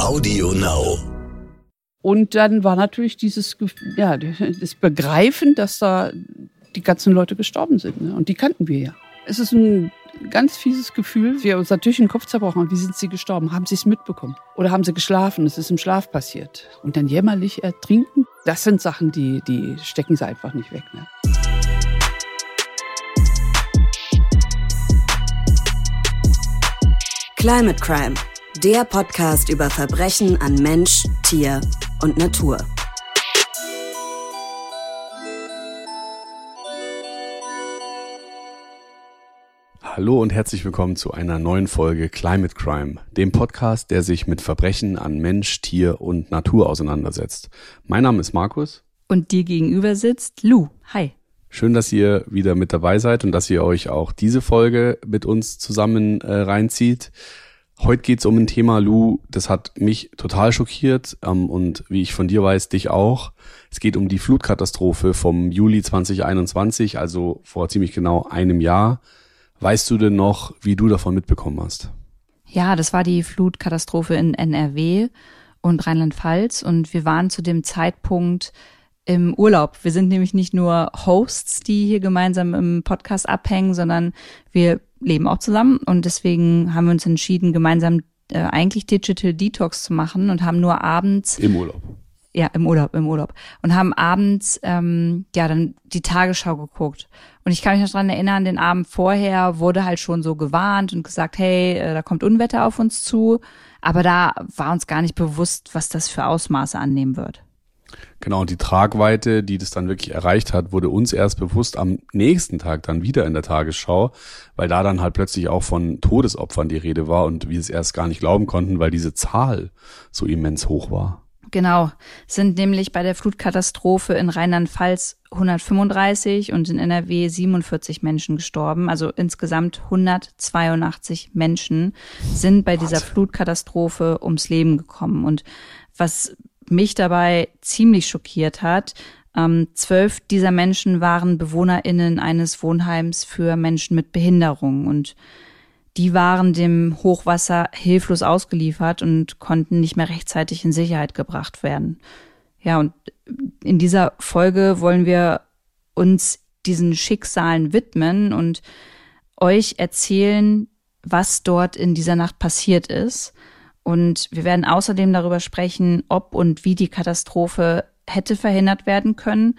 Audio Now. Und dann war natürlich dieses, ja, das Begreifen, dass da die ganzen Leute gestorben sind. Ne? Und die kannten wir ja. Es ist ein ganz fieses Gefühl. Wir uns natürlich den Kopf zerbrochen. Wie sind sie gestorben? Haben sie es mitbekommen? Oder haben sie geschlafen? Es ist im Schlaf passiert. Und dann jämmerlich ertrinken. Das sind Sachen, die, die stecken sie einfach nicht weg. Ne? Climate Crime, der Podcast über Verbrechen an Mensch, Tier und Natur. Hallo und herzlich willkommen zu einer neuen Folge Climate Crime, dem Podcast, der sich mit Verbrechen an Mensch, Tier und Natur auseinandersetzt. Mein Name ist Markus. Und dir gegenüber sitzt Lou. Hi. Schön, dass ihr wieder mit dabei seid und dass ihr euch auch diese Folge mit uns zusammen äh, reinzieht. Heute geht's um ein Thema, Lou, das hat mich total schockiert ähm, und wie ich von dir weiß, dich auch. Es geht um die Flutkatastrophe vom Juli 2021, also vor ziemlich genau einem Jahr. Weißt du denn noch, wie du davon mitbekommen hast? Ja, das war die Flutkatastrophe in NRW und Rheinland-Pfalz und wir waren zu dem Zeitpunkt im Urlaub. Wir sind nämlich nicht nur Hosts, die hier gemeinsam im Podcast abhängen, sondern wir leben auch zusammen und deswegen haben wir uns entschieden, gemeinsam äh, eigentlich Digital Detox zu machen und haben nur abends im Urlaub. Ja, im Urlaub, im Urlaub. Und haben abends ähm, ja dann die Tagesschau geguckt. Und ich kann mich noch dran erinnern, den Abend vorher wurde halt schon so gewarnt und gesagt, hey, äh, da kommt Unwetter auf uns zu. Aber da war uns gar nicht bewusst, was das für Ausmaße annehmen wird. Genau, und die Tragweite, die das dann wirklich erreicht hat, wurde uns erst bewusst am nächsten Tag dann wieder in der Tagesschau, weil da dann halt plötzlich auch von Todesopfern die Rede war und wir es erst gar nicht glauben konnten, weil diese Zahl so immens hoch war. Genau, sind nämlich bei der Flutkatastrophe in Rheinland-Pfalz 135 und in NRW 47 Menschen gestorben. Also insgesamt 182 Menschen sind bei dieser Flutkatastrophe ums Leben gekommen. Und was mich dabei ziemlich schockiert hat. Ähm, zwölf dieser Menschen waren BewohnerInnen eines Wohnheims für Menschen mit Behinderung und die waren dem Hochwasser hilflos ausgeliefert und konnten nicht mehr rechtzeitig in Sicherheit gebracht werden. Ja, und in dieser Folge wollen wir uns diesen Schicksalen widmen und euch erzählen, was dort in dieser Nacht passiert ist und wir werden außerdem darüber sprechen, ob und wie die Katastrophe hätte verhindert werden können.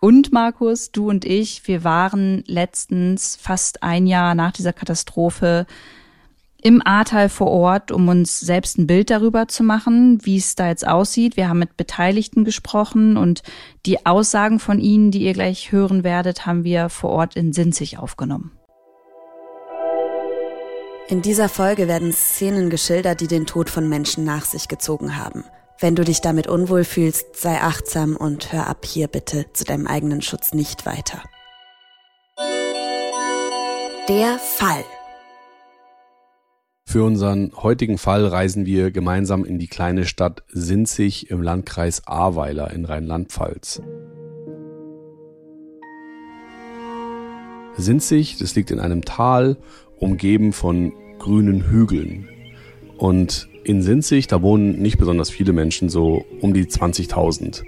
Und Markus, du und ich, wir waren letztens fast ein Jahr nach dieser Katastrophe im Ahrtal vor Ort, um uns selbst ein Bild darüber zu machen, wie es da jetzt aussieht. Wir haben mit Beteiligten gesprochen und die Aussagen von ihnen, die ihr gleich hören werdet, haben wir vor Ort in Sinzig aufgenommen. In dieser Folge werden Szenen geschildert, die den Tod von Menschen nach sich gezogen haben. Wenn du dich damit unwohl fühlst, sei achtsam und hör ab hier bitte zu deinem eigenen Schutz nicht weiter. Der Fall. Für unseren heutigen Fall reisen wir gemeinsam in die kleine Stadt Sinzig im Landkreis Ahrweiler in Rheinland-Pfalz. Sinzig, das liegt in einem Tal umgeben von grünen Hügeln. Und in Sinzig, da wohnen nicht besonders viele Menschen, so um die 20.000.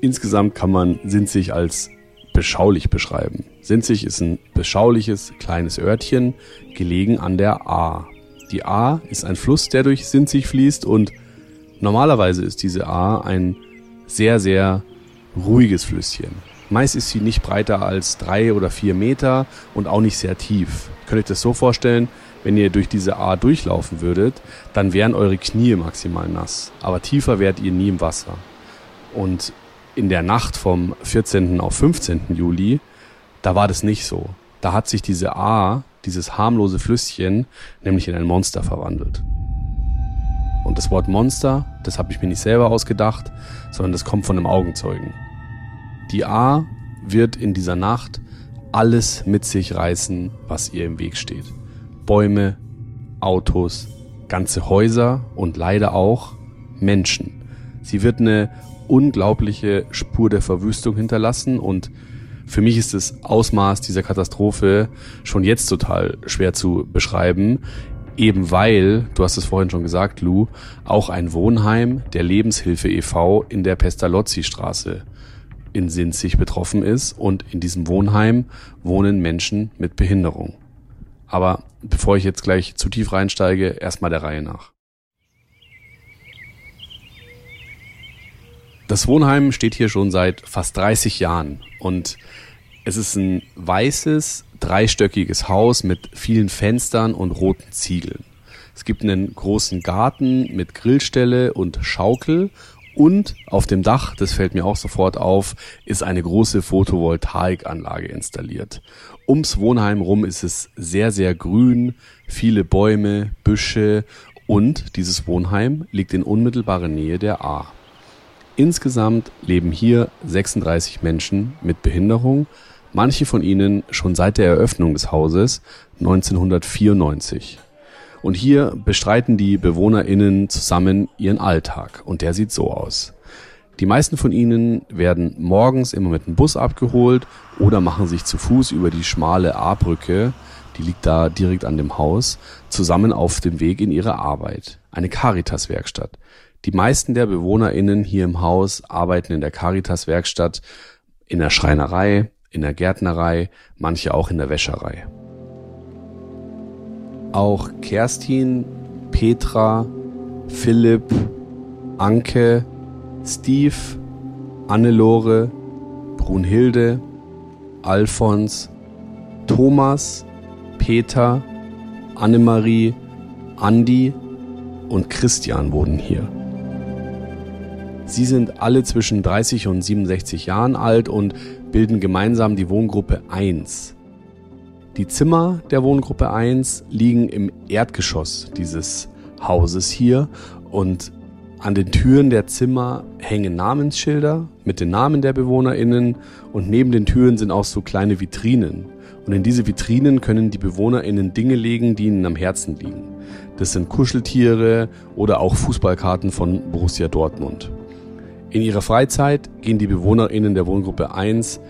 Insgesamt kann man Sinzig als beschaulich beschreiben. Sinzig ist ein beschauliches kleines Örtchen, gelegen an der Ahr. Die Ahr ist ein Fluss, der durch Sinzig fließt und normalerweise ist diese Ahr ein sehr, sehr ruhiges Flüsschen. Meist ist sie nicht breiter als drei oder vier Meter und auch nicht sehr tief. Könnt ihr euch das so vorstellen, wenn ihr durch diese Ahr durchlaufen würdet, dann wären eure Knie maximal nass. Aber tiefer wärt ihr nie im Wasser. Und in der Nacht vom 14. auf 15. Juli, da war das nicht so. Da hat sich diese Ahr, dieses harmlose Flüsschen, nämlich in ein Monster verwandelt. Und das Wort Monster, das habe ich mir nicht selber ausgedacht, sondern das kommt von einem Augenzeugen. Die A wird in dieser Nacht alles mit sich reißen, was ihr im Weg steht. Bäume, Autos, ganze Häuser und leider auch Menschen. Sie wird eine unglaubliche Spur der Verwüstung hinterlassen und für mich ist das Ausmaß dieser Katastrophe schon jetzt total schwer zu beschreiben. Eben weil, du hast es vorhin schon gesagt, Lou, auch ein Wohnheim der Lebenshilfe e.V. in der Pestalozzi-Straße in Sinzig betroffen ist und in diesem Wohnheim wohnen Menschen mit Behinderung. Aber bevor ich jetzt gleich zu tief reinsteige, erstmal der Reihe nach. Das Wohnheim steht hier schon seit fast 30 Jahren und es ist ein weißes, dreistöckiges Haus mit vielen Fenstern und roten Ziegeln. Es gibt einen großen Garten mit Grillstelle und Schaukel und auf dem Dach, das fällt mir auch sofort auf, ist eine große Photovoltaikanlage installiert. Ums Wohnheim rum ist es sehr, sehr grün, viele Bäume, Büsche und dieses Wohnheim liegt in unmittelbarer Nähe der A. Insgesamt leben hier 36 Menschen mit Behinderung, manche von ihnen schon seit der Eröffnung des Hauses 1994. Und hier bestreiten die BewohnerInnen zusammen ihren Alltag. Und der sieht so aus. Die meisten von ihnen werden morgens immer mit dem Bus abgeholt oder machen sich zu Fuß über die schmale A-Brücke, die liegt da direkt an dem Haus, zusammen auf dem Weg in ihre Arbeit. Eine Caritas-Werkstatt. Die meisten der BewohnerInnen hier im Haus arbeiten in der Caritas-Werkstatt, in der Schreinerei, in der Gärtnerei, manche auch in der Wäscherei. Auch Kerstin, Petra, Philipp, Anke, Steve, Annelore, Brunhilde, Alfons, Thomas, Peter, Annemarie, Andi und Christian wohnen hier. Sie sind alle zwischen 30 und 67 Jahren alt und bilden gemeinsam die Wohngruppe 1. Die Zimmer der Wohngruppe 1 liegen im Erdgeschoss dieses Hauses hier und an den Türen der Zimmer hängen Namensschilder mit den Namen der BewohnerInnen und neben den Türen sind auch so kleine Vitrinen. Und in diese Vitrinen können die BewohnerInnen Dinge legen, die ihnen am Herzen liegen. Das sind Kuscheltiere oder auch Fußballkarten von Borussia Dortmund. In ihrer Freizeit gehen die BewohnerInnen der Wohngruppe 1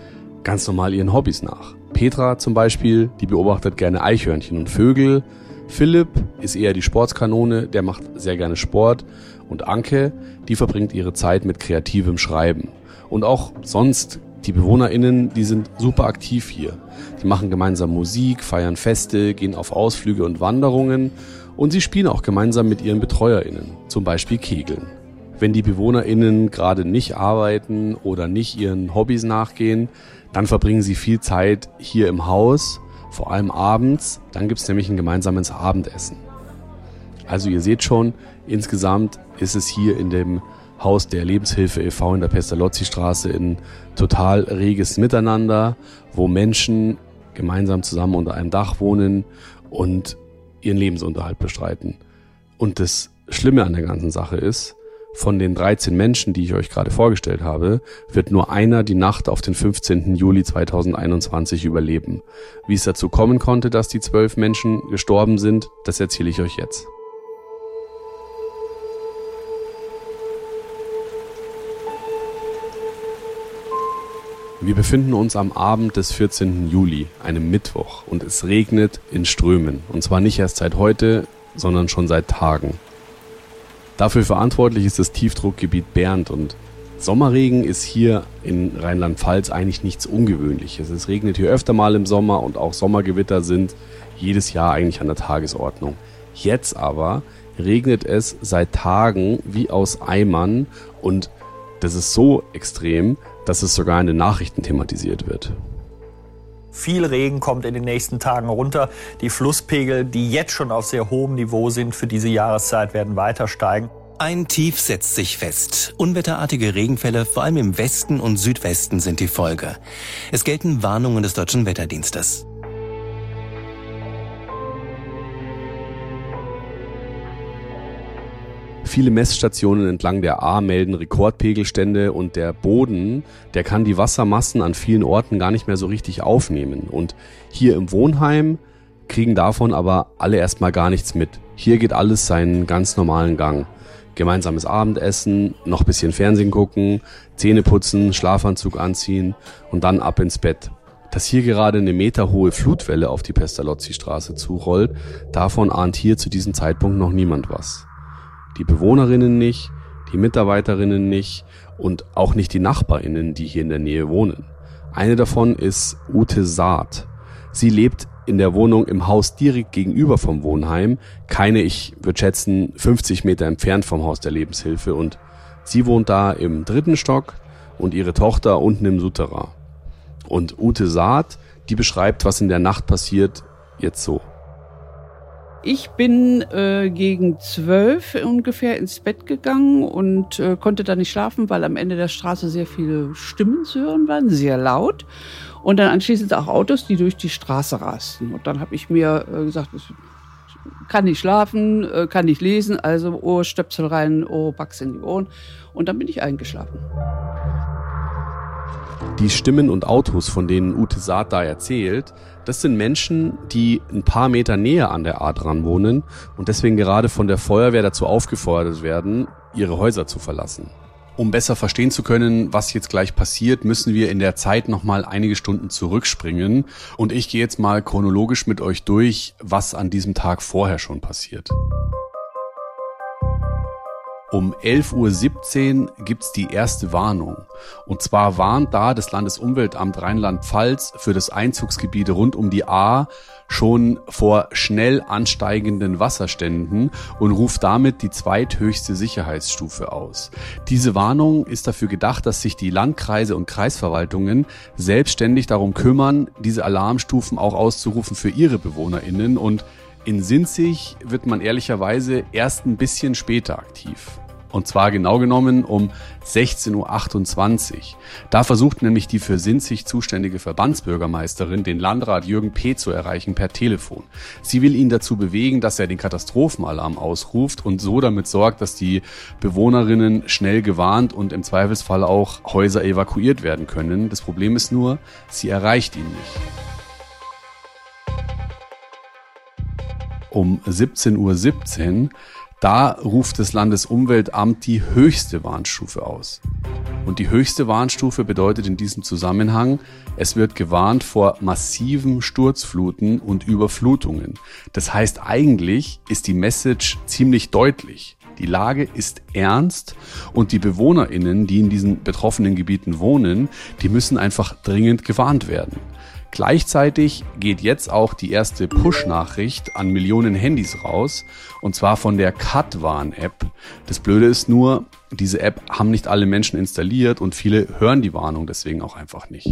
ganz normal ihren Hobbys nach. Petra zum Beispiel, die beobachtet gerne Eichhörnchen und Vögel. Philipp ist eher die Sportskanone, der macht sehr gerne Sport. Und Anke, die verbringt ihre Zeit mit kreativem Schreiben. Und auch sonst, die BewohnerInnen, die sind super aktiv hier. Die machen gemeinsam Musik, feiern Feste, gehen auf Ausflüge und Wanderungen. Und sie spielen auch gemeinsam mit ihren BetreuerInnen, zum Beispiel Kegeln. Wenn die BewohnerInnen gerade nicht arbeiten oder nicht ihren Hobbys nachgehen, dann verbringen sie viel Zeit hier im Haus, vor allem abends. Dann gibt's nämlich ein gemeinsames Abendessen. Also ihr seht schon, insgesamt ist es hier in dem Haus der Lebenshilfe e.V. in der Pestalozzi-Straße ein total reges Miteinander, wo Menschen gemeinsam zusammen unter einem Dach wohnen und ihren Lebensunterhalt bestreiten. Und das Schlimme an der ganzen Sache ist, von den 13 Menschen, die ich euch gerade vorgestellt habe, wird nur einer die Nacht auf den 15. Juli 2021 überleben. Wie es dazu kommen konnte, dass die zwölf Menschen gestorben sind, das erzähle ich euch jetzt. Wir befinden uns am Abend des 14. Juli, einem Mittwoch, und es regnet in Strömen. Und zwar nicht erst seit heute, sondern schon seit Tagen. Dafür verantwortlich ist das Tiefdruckgebiet Bernd und Sommerregen ist hier in Rheinland-Pfalz eigentlich nichts Ungewöhnliches. Es regnet hier öfter mal im Sommer und auch Sommergewitter sind jedes Jahr eigentlich an der Tagesordnung. Jetzt aber regnet es seit Tagen wie aus Eimern und das ist so extrem, dass es sogar in den Nachrichten thematisiert wird. Viel Regen kommt in den nächsten Tagen runter. Die Flusspegel, die jetzt schon auf sehr hohem Niveau sind für diese Jahreszeit, werden weiter steigen. Ein Tief setzt sich fest. Unwetterartige Regenfälle, vor allem im Westen und Südwesten, sind die Folge. Es gelten Warnungen des Deutschen Wetterdienstes. Viele Messstationen entlang der A melden Rekordpegelstände und der Boden, der kann die Wassermassen an vielen Orten gar nicht mehr so richtig aufnehmen. Und hier im Wohnheim kriegen davon aber alle erstmal gar nichts mit. Hier geht alles seinen ganz normalen Gang. Gemeinsames Abendessen, noch bisschen Fernsehen gucken, Zähne putzen, Schlafanzug anziehen und dann ab ins Bett. Dass hier gerade eine meterhohe Flutwelle auf die Pestalozzi-Straße zurollt, davon ahnt hier zu diesem Zeitpunkt noch niemand was. Die Bewohnerinnen nicht, die Mitarbeiterinnen nicht und auch nicht die Nachbarinnen, die hier in der Nähe wohnen. Eine davon ist Ute Saat. Sie lebt in der Wohnung im Haus direkt gegenüber vom Wohnheim, keine, ich würde schätzen, 50 Meter entfernt vom Haus der Lebenshilfe und sie wohnt da im dritten Stock und ihre Tochter unten im Souterrain. Und Ute Saat, die beschreibt, was in der Nacht passiert, jetzt so. Ich bin äh, gegen zwölf ungefähr ins Bett gegangen und äh, konnte da nicht schlafen, weil am Ende der Straße sehr viele Stimmen zu hören waren, sehr laut. Und dann anschließend auch Autos, die durch die Straße rasten. Und dann habe ich mir äh, gesagt, kann nicht schlafen, äh, kann nicht lesen, also Ohrstöpsel rein, Ohrbugs in die Ohren. Und dann bin ich eingeschlafen. Die Stimmen und Autos, von denen Ute Saat da erzählt, das sind Menschen, die ein paar Meter näher an der A dran wohnen und deswegen gerade von der Feuerwehr dazu aufgefordert werden, ihre Häuser zu verlassen. Um besser verstehen zu können, was jetzt gleich passiert, müssen wir in der Zeit nochmal einige Stunden zurückspringen. Und ich gehe jetzt mal chronologisch mit euch durch, was an diesem Tag vorher schon passiert. Um 11.17 Uhr gibt's die erste Warnung. Und zwar warnt da das Landesumweltamt Rheinland-Pfalz für das Einzugsgebiet rund um die A schon vor schnell ansteigenden Wasserständen und ruft damit die zweithöchste Sicherheitsstufe aus. Diese Warnung ist dafür gedacht, dass sich die Landkreise und Kreisverwaltungen selbstständig darum kümmern, diese Alarmstufen auch auszurufen für ihre Bewohnerinnen und in Sinzig wird man ehrlicherweise erst ein bisschen später aktiv. Und zwar genau genommen um 16.28 Uhr. Da versucht nämlich die für Sinzig zuständige Verbandsbürgermeisterin den Landrat Jürgen P. zu erreichen per Telefon. Sie will ihn dazu bewegen, dass er den Katastrophenalarm ausruft und so damit sorgt, dass die Bewohnerinnen schnell gewarnt und im Zweifelsfall auch Häuser evakuiert werden können. Das Problem ist nur, sie erreicht ihn nicht. Um 17.17 Uhr .17 da ruft das Landesumweltamt die höchste Warnstufe aus. Und die höchste Warnstufe bedeutet in diesem Zusammenhang, es wird gewarnt vor massiven Sturzfluten und Überflutungen. Das heißt, eigentlich ist die Message ziemlich deutlich. Die Lage ist ernst und die Bewohnerinnen, die in diesen betroffenen Gebieten wohnen, die müssen einfach dringend gewarnt werden. Gleichzeitig geht jetzt auch die erste Push-Nachricht an Millionen Handys raus und zwar von der Katwarn-App. Das Blöde ist nur, diese App haben nicht alle Menschen installiert und viele hören die Warnung deswegen auch einfach nicht.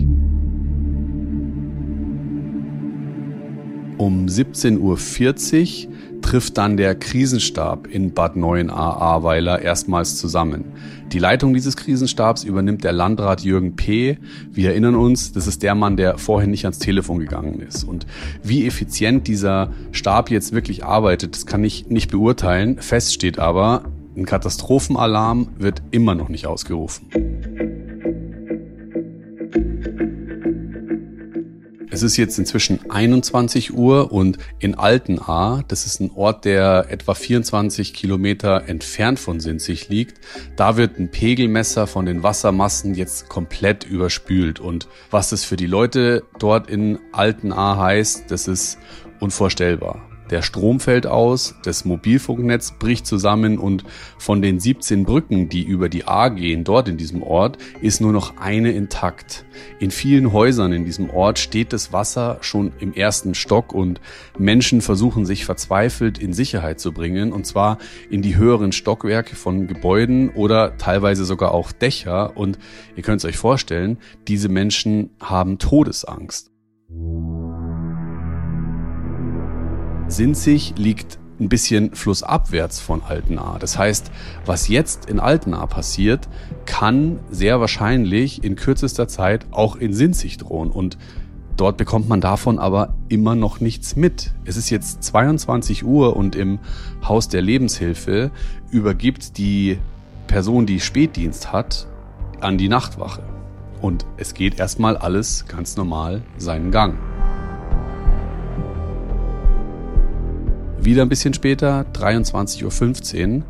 Um 17.40 Uhr trifft dann der Krisenstab in Bad 9a-Ahrweiler erstmals zusammen. Die Leitung dieses Krisenstabs übernimmt der Landrat Jürgen P. Wir erinnern uns, das ist der Mann, der vorhin nicht ans Telefon gegangen ist. Und wie effizient dieser Stab jetzt wirklich arbeitet, das kann ich nicht beurteilen. Fest steht aber, ein Katastrophenalarm wird immer noch nicht ausgerufen. Es ist jetzt inzwischen 21 Uhr und in Altenahr, das ist ein Ort, der etwa 24 Kilometer entfernt von Sinzig liegt, da wird ein Pegelmesser von den Wassermassen jetzt komplett überspült. Und was das für die Leute dort in Altenahr heißt, das ist unvorstellbar. Der Strom fällt aus, das Mobilfunknetz bricht zusammen und von den 17 Brücken, die über die A gehen, dort in diesem Ort, ist nur noch eine intakt. In vielen Häusern in diesem Ort steht das Wasser schon im ersten Stock und Menschen versuchen sich verzweifelt in Sicherheit zu bringen und zwar in die höheren Stockwerke von Gebäuden oder teilweise sogar auch Dächer und ihr könnt es euch vorstellen, diese Menschen haben Todesangst. Sinzig liegt ein bisschen flussabwärts von Altenahr. Das heißt, was jetzt in Altenahr passiert, kann sehr wahrscheinlich in kürzester Zeit auch in Sinzig drohen. Und dort bekommt man davon aber immer noch nichts mit. Es ist jetzt 22 Uhr und im Haus der Lebenshilfe übergibt die Person, die Spätdienst hat, an die Nachtwache. Und es geht erstmal alles ganz normal seinen Gang. Wieder ein bisschen später, 23.15 Uhr,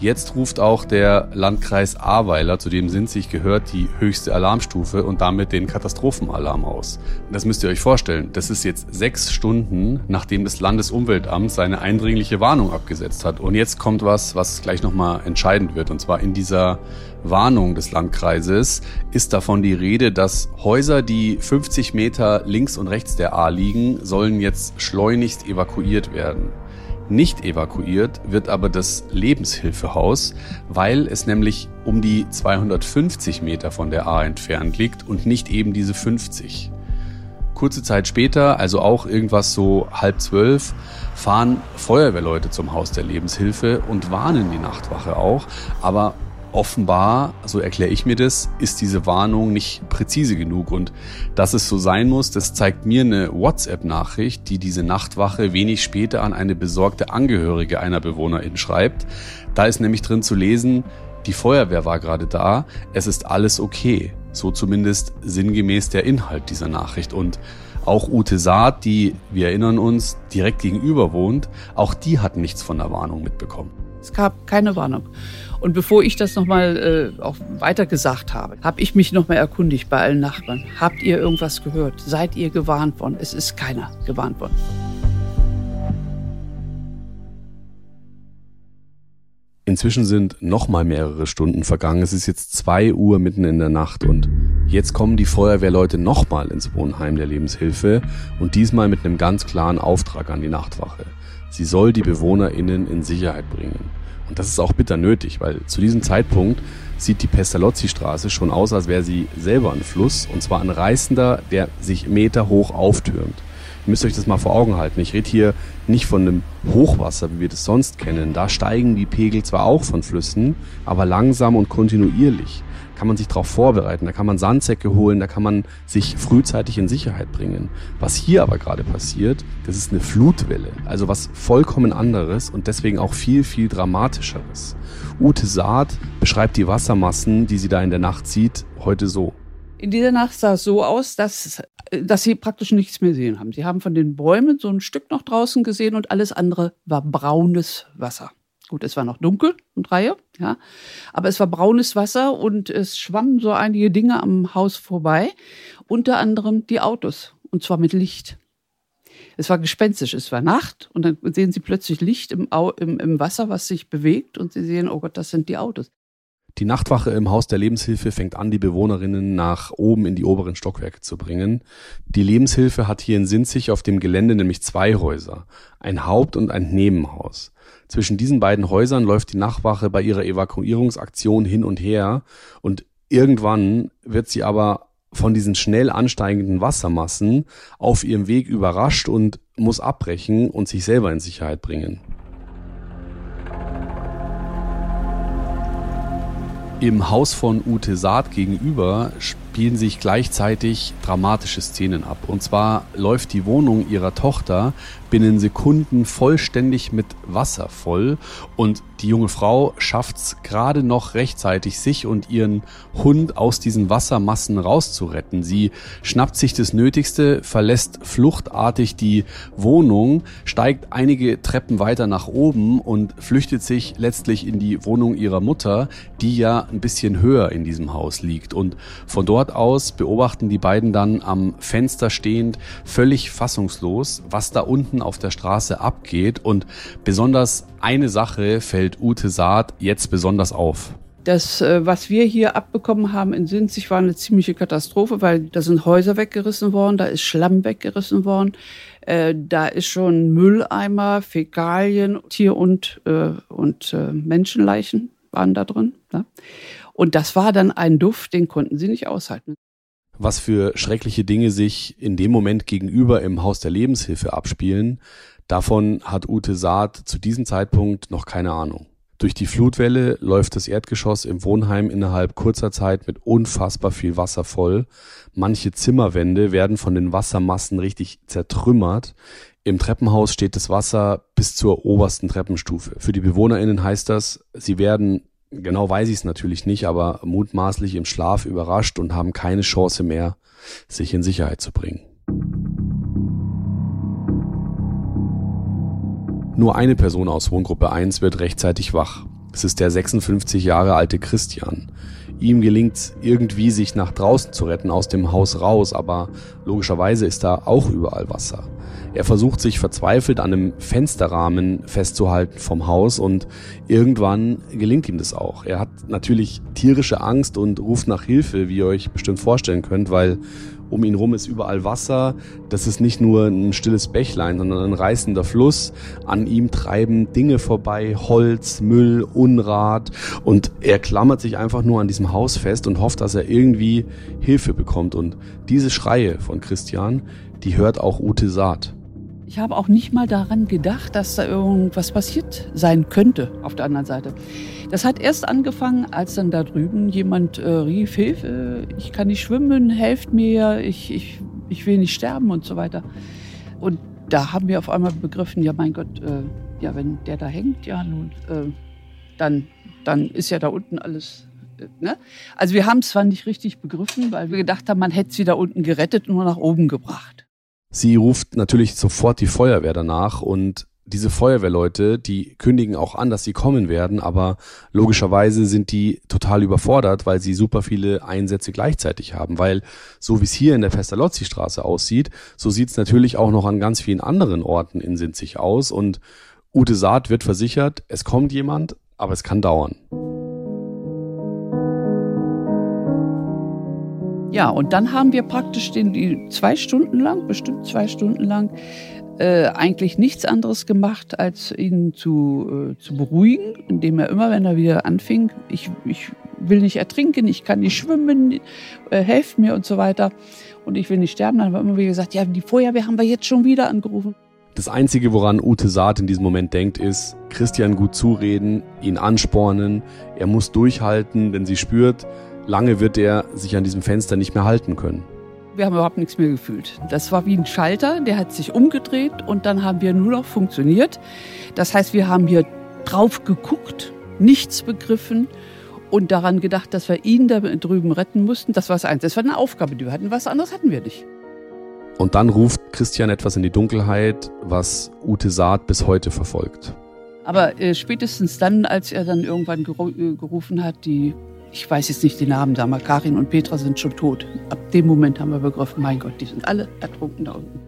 Jetzt ruft auch der Landkreis Ahrweiler, zu dem Sinzig gehört, die höchste Alarmstufe und damit den Katastrophenalarm aus. Das müsst ihr euch vorstellen. Das ist jetzt sechs Stunden, nachdem das Landesumweltamt seine eindringliche Warnung abgesetzt hat. Und jetzt kommt was, was gleich nochmal entscheidend wird. Und zwar in dieser Warnung des Landkreises ist davon die Rede, dass Häuser, die 50 Meter links und rechts der A liegen, sollen jetzt schleunigst evakuiert werden. Nicht evakuiert wird aber das Lebenshilfehaus, weil es nämlich um die 250 Meter von der A entfernt liegt und nicht eben diese 50. Kurze Zeit später, also auch irgendwas so halb zwölf, fahren Feuerwehrleute zum Haus der Lebenshilfe und warnen die Nachtwache auch, aber offenbar, so erkläre ich mir das, ist diese Warnung nicht präzise genug. Und dass es so sein muss, das zeigt mir eine WhatsApp-Nachricht, die diese Nachtwache wenig später an eine besorgte Angehörige einer Bewohnerin schreibt. Da ist nämlich drin zu lesen, die Feuerwehr war gerade da, es ist alles okay. So zumindest sinngemäß der Inhalt dieser Nachricht. Und auch Ute Saat, die, wir erinnern uns, direkt gegenüber wohnt, auch die hat nichts von der Warnung mitbekommen. Es gab keine Warnung. Und bevor ich das nochmal äh, auch weiter gesagt habe, habe ich mich nochmal erkundigt bei allen Nachbarn. Habt ihr irgendwas gehört? Seid ihr gewarnt worden? Es ist keiner gewarnt worden. Inzwischen sind noch mal mehrere Stunden vergangen. Es ist jetzt zwei Uhr mitten in der Nacht und jetzt kommen die Feuerwehrleute noch mal ins Wohnheim der Lebenshilfe und diesmal mit einem ganz klaren Auftrag an die Nachtwache. Sie soll die BewohnerInnen in Sicherheit bringen. Und das ist auch bitter nötig, weil zu diesem Zeitpunkt sieht die Pestalozzi-Straße schon aus, als wäre sie selber ein Fluss. Und zwar ein reißender, der sich Meter hoch auftürmt. Ihr müsst euch das mal vor Augen halten. Ich rede hier nicht von einem Hochwasser, wie wir das sonst kennen. Da steigen die Pegel zwar auch von Flüssen, aber langsam und kontinuierlich kann man sich darauf vorbereiten, da kann man Sandsäcke holen, da kann man sich frühzeitig in Sicherheit bringen. Was hier aber gerade passiert, das ist eine Flutwelle, also was vollkommen anderes und deswegen auch viel, viel dramatischeres. Ute Saat beschreibt die Wassermassen, die sie da in der Nacht sieht, heute so. In dieser Nacht sah es so aus, dass, dass sie praktisch nichts mehr sehen haben. Sie haben von den Bäumen so ein Stück noch draußen gesehen und alles andere war braunes Wasser. Gut, es war noch dunkel und Reihe, ja, aber es war braunes Wasser und es schwammen so einige Dinge am Haus vorbei, unter anderem die Autos und zwar mit Licht. Es war gespenstisch, es war Nacht und dann sehen sie plötzlich Licht im, im, im Wasser, was sich bewegt und sie sehen, oh Gott, das sind die Autos. Die Nachtwache im Haus der Lebenshilfe fängt an, die Bewohnerinnen nach oben in die oberen Stockwerke zu bringen. Die Lebenshilfe hat hier in Sinzig auf dem Gelände nämlich zwei Häuser, ein Haupt- und ein Nebenhaus. Zwischen diesen beiden Häusern läuft die Nachtwache bei ihrer Evakuierungsaktion hin und her und irgendwann wird sie aber von diesen schnell ansteigenden Wassermassen auf ihrem Weg überrascht und muss abbrechen und sich selber in Sicherheit bringen. Im Haus von Ute Saat gegenüber spielen sich gleichzeitig dramatische Szenen ab. Und zwar läuft die Wohnung ihrer Tochter binnen Sekunden vollständig mit Wasser voll und die junge Frau schafft's gerade noch rechtzeitig, sich und ihren Hund aus diesen Wassermassen rauszuretten. Sie schnappt sich das Nötigste, verlässt fluchtartig die Wohnung, steigt einige Treppen weiter nach oben und flüchtet sich letztlich in die Wohnung ihrer Mutter, die ja ein bisschen höher in diesem Haus liegt. Und von dort aus beobachten die beiden dann am Fenster stehend völlig fassungslos, was da unten auf der Straße abgeht. Und besonders eine Sache fällt Ute Saat jetzt besonders auf. Das, äh, was wir hier abbekommen haben in Sinzig, war eine ziemliche Katastrophe, weil da sind Häuser weggerissen worden, da ist Schlamm weggerissen worden, äh, da ist schon Mülleimer, Fäkalien, Tier- und, äh, und Menschenleichen waren da drin. Und das war dann ein Duft, den konnten sie nicht aushalten was für schreckliche Dinge sich in dem Moment gegenüber im Haus der Lebenshilfe abspielen, davon hat Ute Saat zu diesem Zeitpunkt noch keine Ahnung. Durch die Flutwelle läuft das Erdgeschoss im Wohnheim innerhalb kurzer Zeit mit unfassbar viel Wasser voll. Manche Zimmerwände werden von den Wassermassen richtig zertrümmert. Im Treppenhaus steht das Wasser bis zur obersten Treppenstufe. Für die BewohnerInnen heißt das, sie werden Genau weiß ich es natürlich nicht, aber mutmaßlich im Schlaf überrascht und haben keine Chance mehr, sich in Sicherheit zu bringen. Nur eine Person aus Wohngruppe 1 wird rechtzeitig wach. Es ist der 56 Jahre alte Christian. Ihm gelingt irgendwie, sich nach draußen zu retten, aus dem Haus raus, aber logischerweise ist da auch überall Wasser. Er versucht sich verzweifelt an einem Fensterrahmen festzuhalten vom Haus und irgendwann gelingt ihm das auch. Er hat natürlich tierische Angst und ruft nach Hilfe, wie ihr euch bestimmt vorstellen könnt, weil um ihn rum ist überall Wasser. Das ist nicht nur ein stilles Bächlein, sondern ein reißender Fluss. An ihm treiben Dinge vorbei, Holz, Müll, Unrat. Und er klammert sich einfach nur an diesem Haus fest und hofft, dass er irgendwie Hilfe bekommt. Und diese Schreie von Christian, die hört auch Ute Saat. Ich habe auch nicht mal daran gedacht, dass da irgendwas passiert sein könnte auf der anderen Seite. Das hat erst angefangen, als dann da drüben jemand äh, rief, Hilfe, ich kann nicht schwimmen, helft mir, ich, ich, ich will nicht sterben und so weiter. Und da haben wir auf einmal begriffen, ja mein Gott, äh, ja wenn der da hängt, ja nun, äh, dann, dann ist ja da unten alles äh, Ne? Also wir haben es zwar nicht richtig begriffen, weil wir gedacht haben, man hätte sie da unten gerettet und nur nach oben gebracht. Sie ruft natürlich sofort die Feuerwehr danach und diese Feuerwehrleute, die kündigen auch an, dass sie kommen werden, aber logischerweise sind die total überfordert, weil sie super viele Einsätze gleichzeitig haben, weil so wie es hier in der Pestalozzi-Straße aussieht, so sieht es natürlich auch noch an ganz vielen anderen Orten in Sinzig aus und Ute Saat wird versichert, es kommt jemand, aber es kann dauern. Ja, und dann haben wir praktisch den, die zwei Stunden lang, bestimmt zwei Stunden lang, äh, eigentlich nichts anderes gemacht, als ihn zu, äh, zu beruhigen, indem er immer, wenn er wieder anfing, ich, ich will nicht ertrinken, ich kann nicht schwimmen, äh, helft mir und so weiter. Und ich will nicht sterben. Dann haben wir immer wieder gesagt, ja, die Feuerwehr haben wir jetzt schon wieder angerufen. Das Einzige, woran Ute Saat in diesem Moment denkt, ist, Christian gut zureden, ihn anspornen, er muss durchhalten, wenn sie spürt, lange wird er sich an diesem Fenster nicht mehr halten können. Wir haben überhaupt nichts mehr gefühlt. Das war wie ein Schalter, der hat sich umgedreht und dann haben wir nur noch funktioniert. Das heißt, wir haben hier drauf geguckt, nichts begriffen und daran gedacht, dass wir ihn da drüben retten mussten. Das war das eins. Das war eine Aufgabe, die wir hatten. Was anderes hatten wir nicht. Und dann ruft Christian etwas in die Dunkelheit, was Ute Saat bis heute verfolgt. Aber äh, spätestens dann, als er dann irgendwann äh, gerufen hat, die ich weiß jetzt nicht die Namen, sag mal, Karin und Petra sind schon tot. Ab dem Moment haben wir begriffen, mein Gott, die sind alle ertrunken da unten.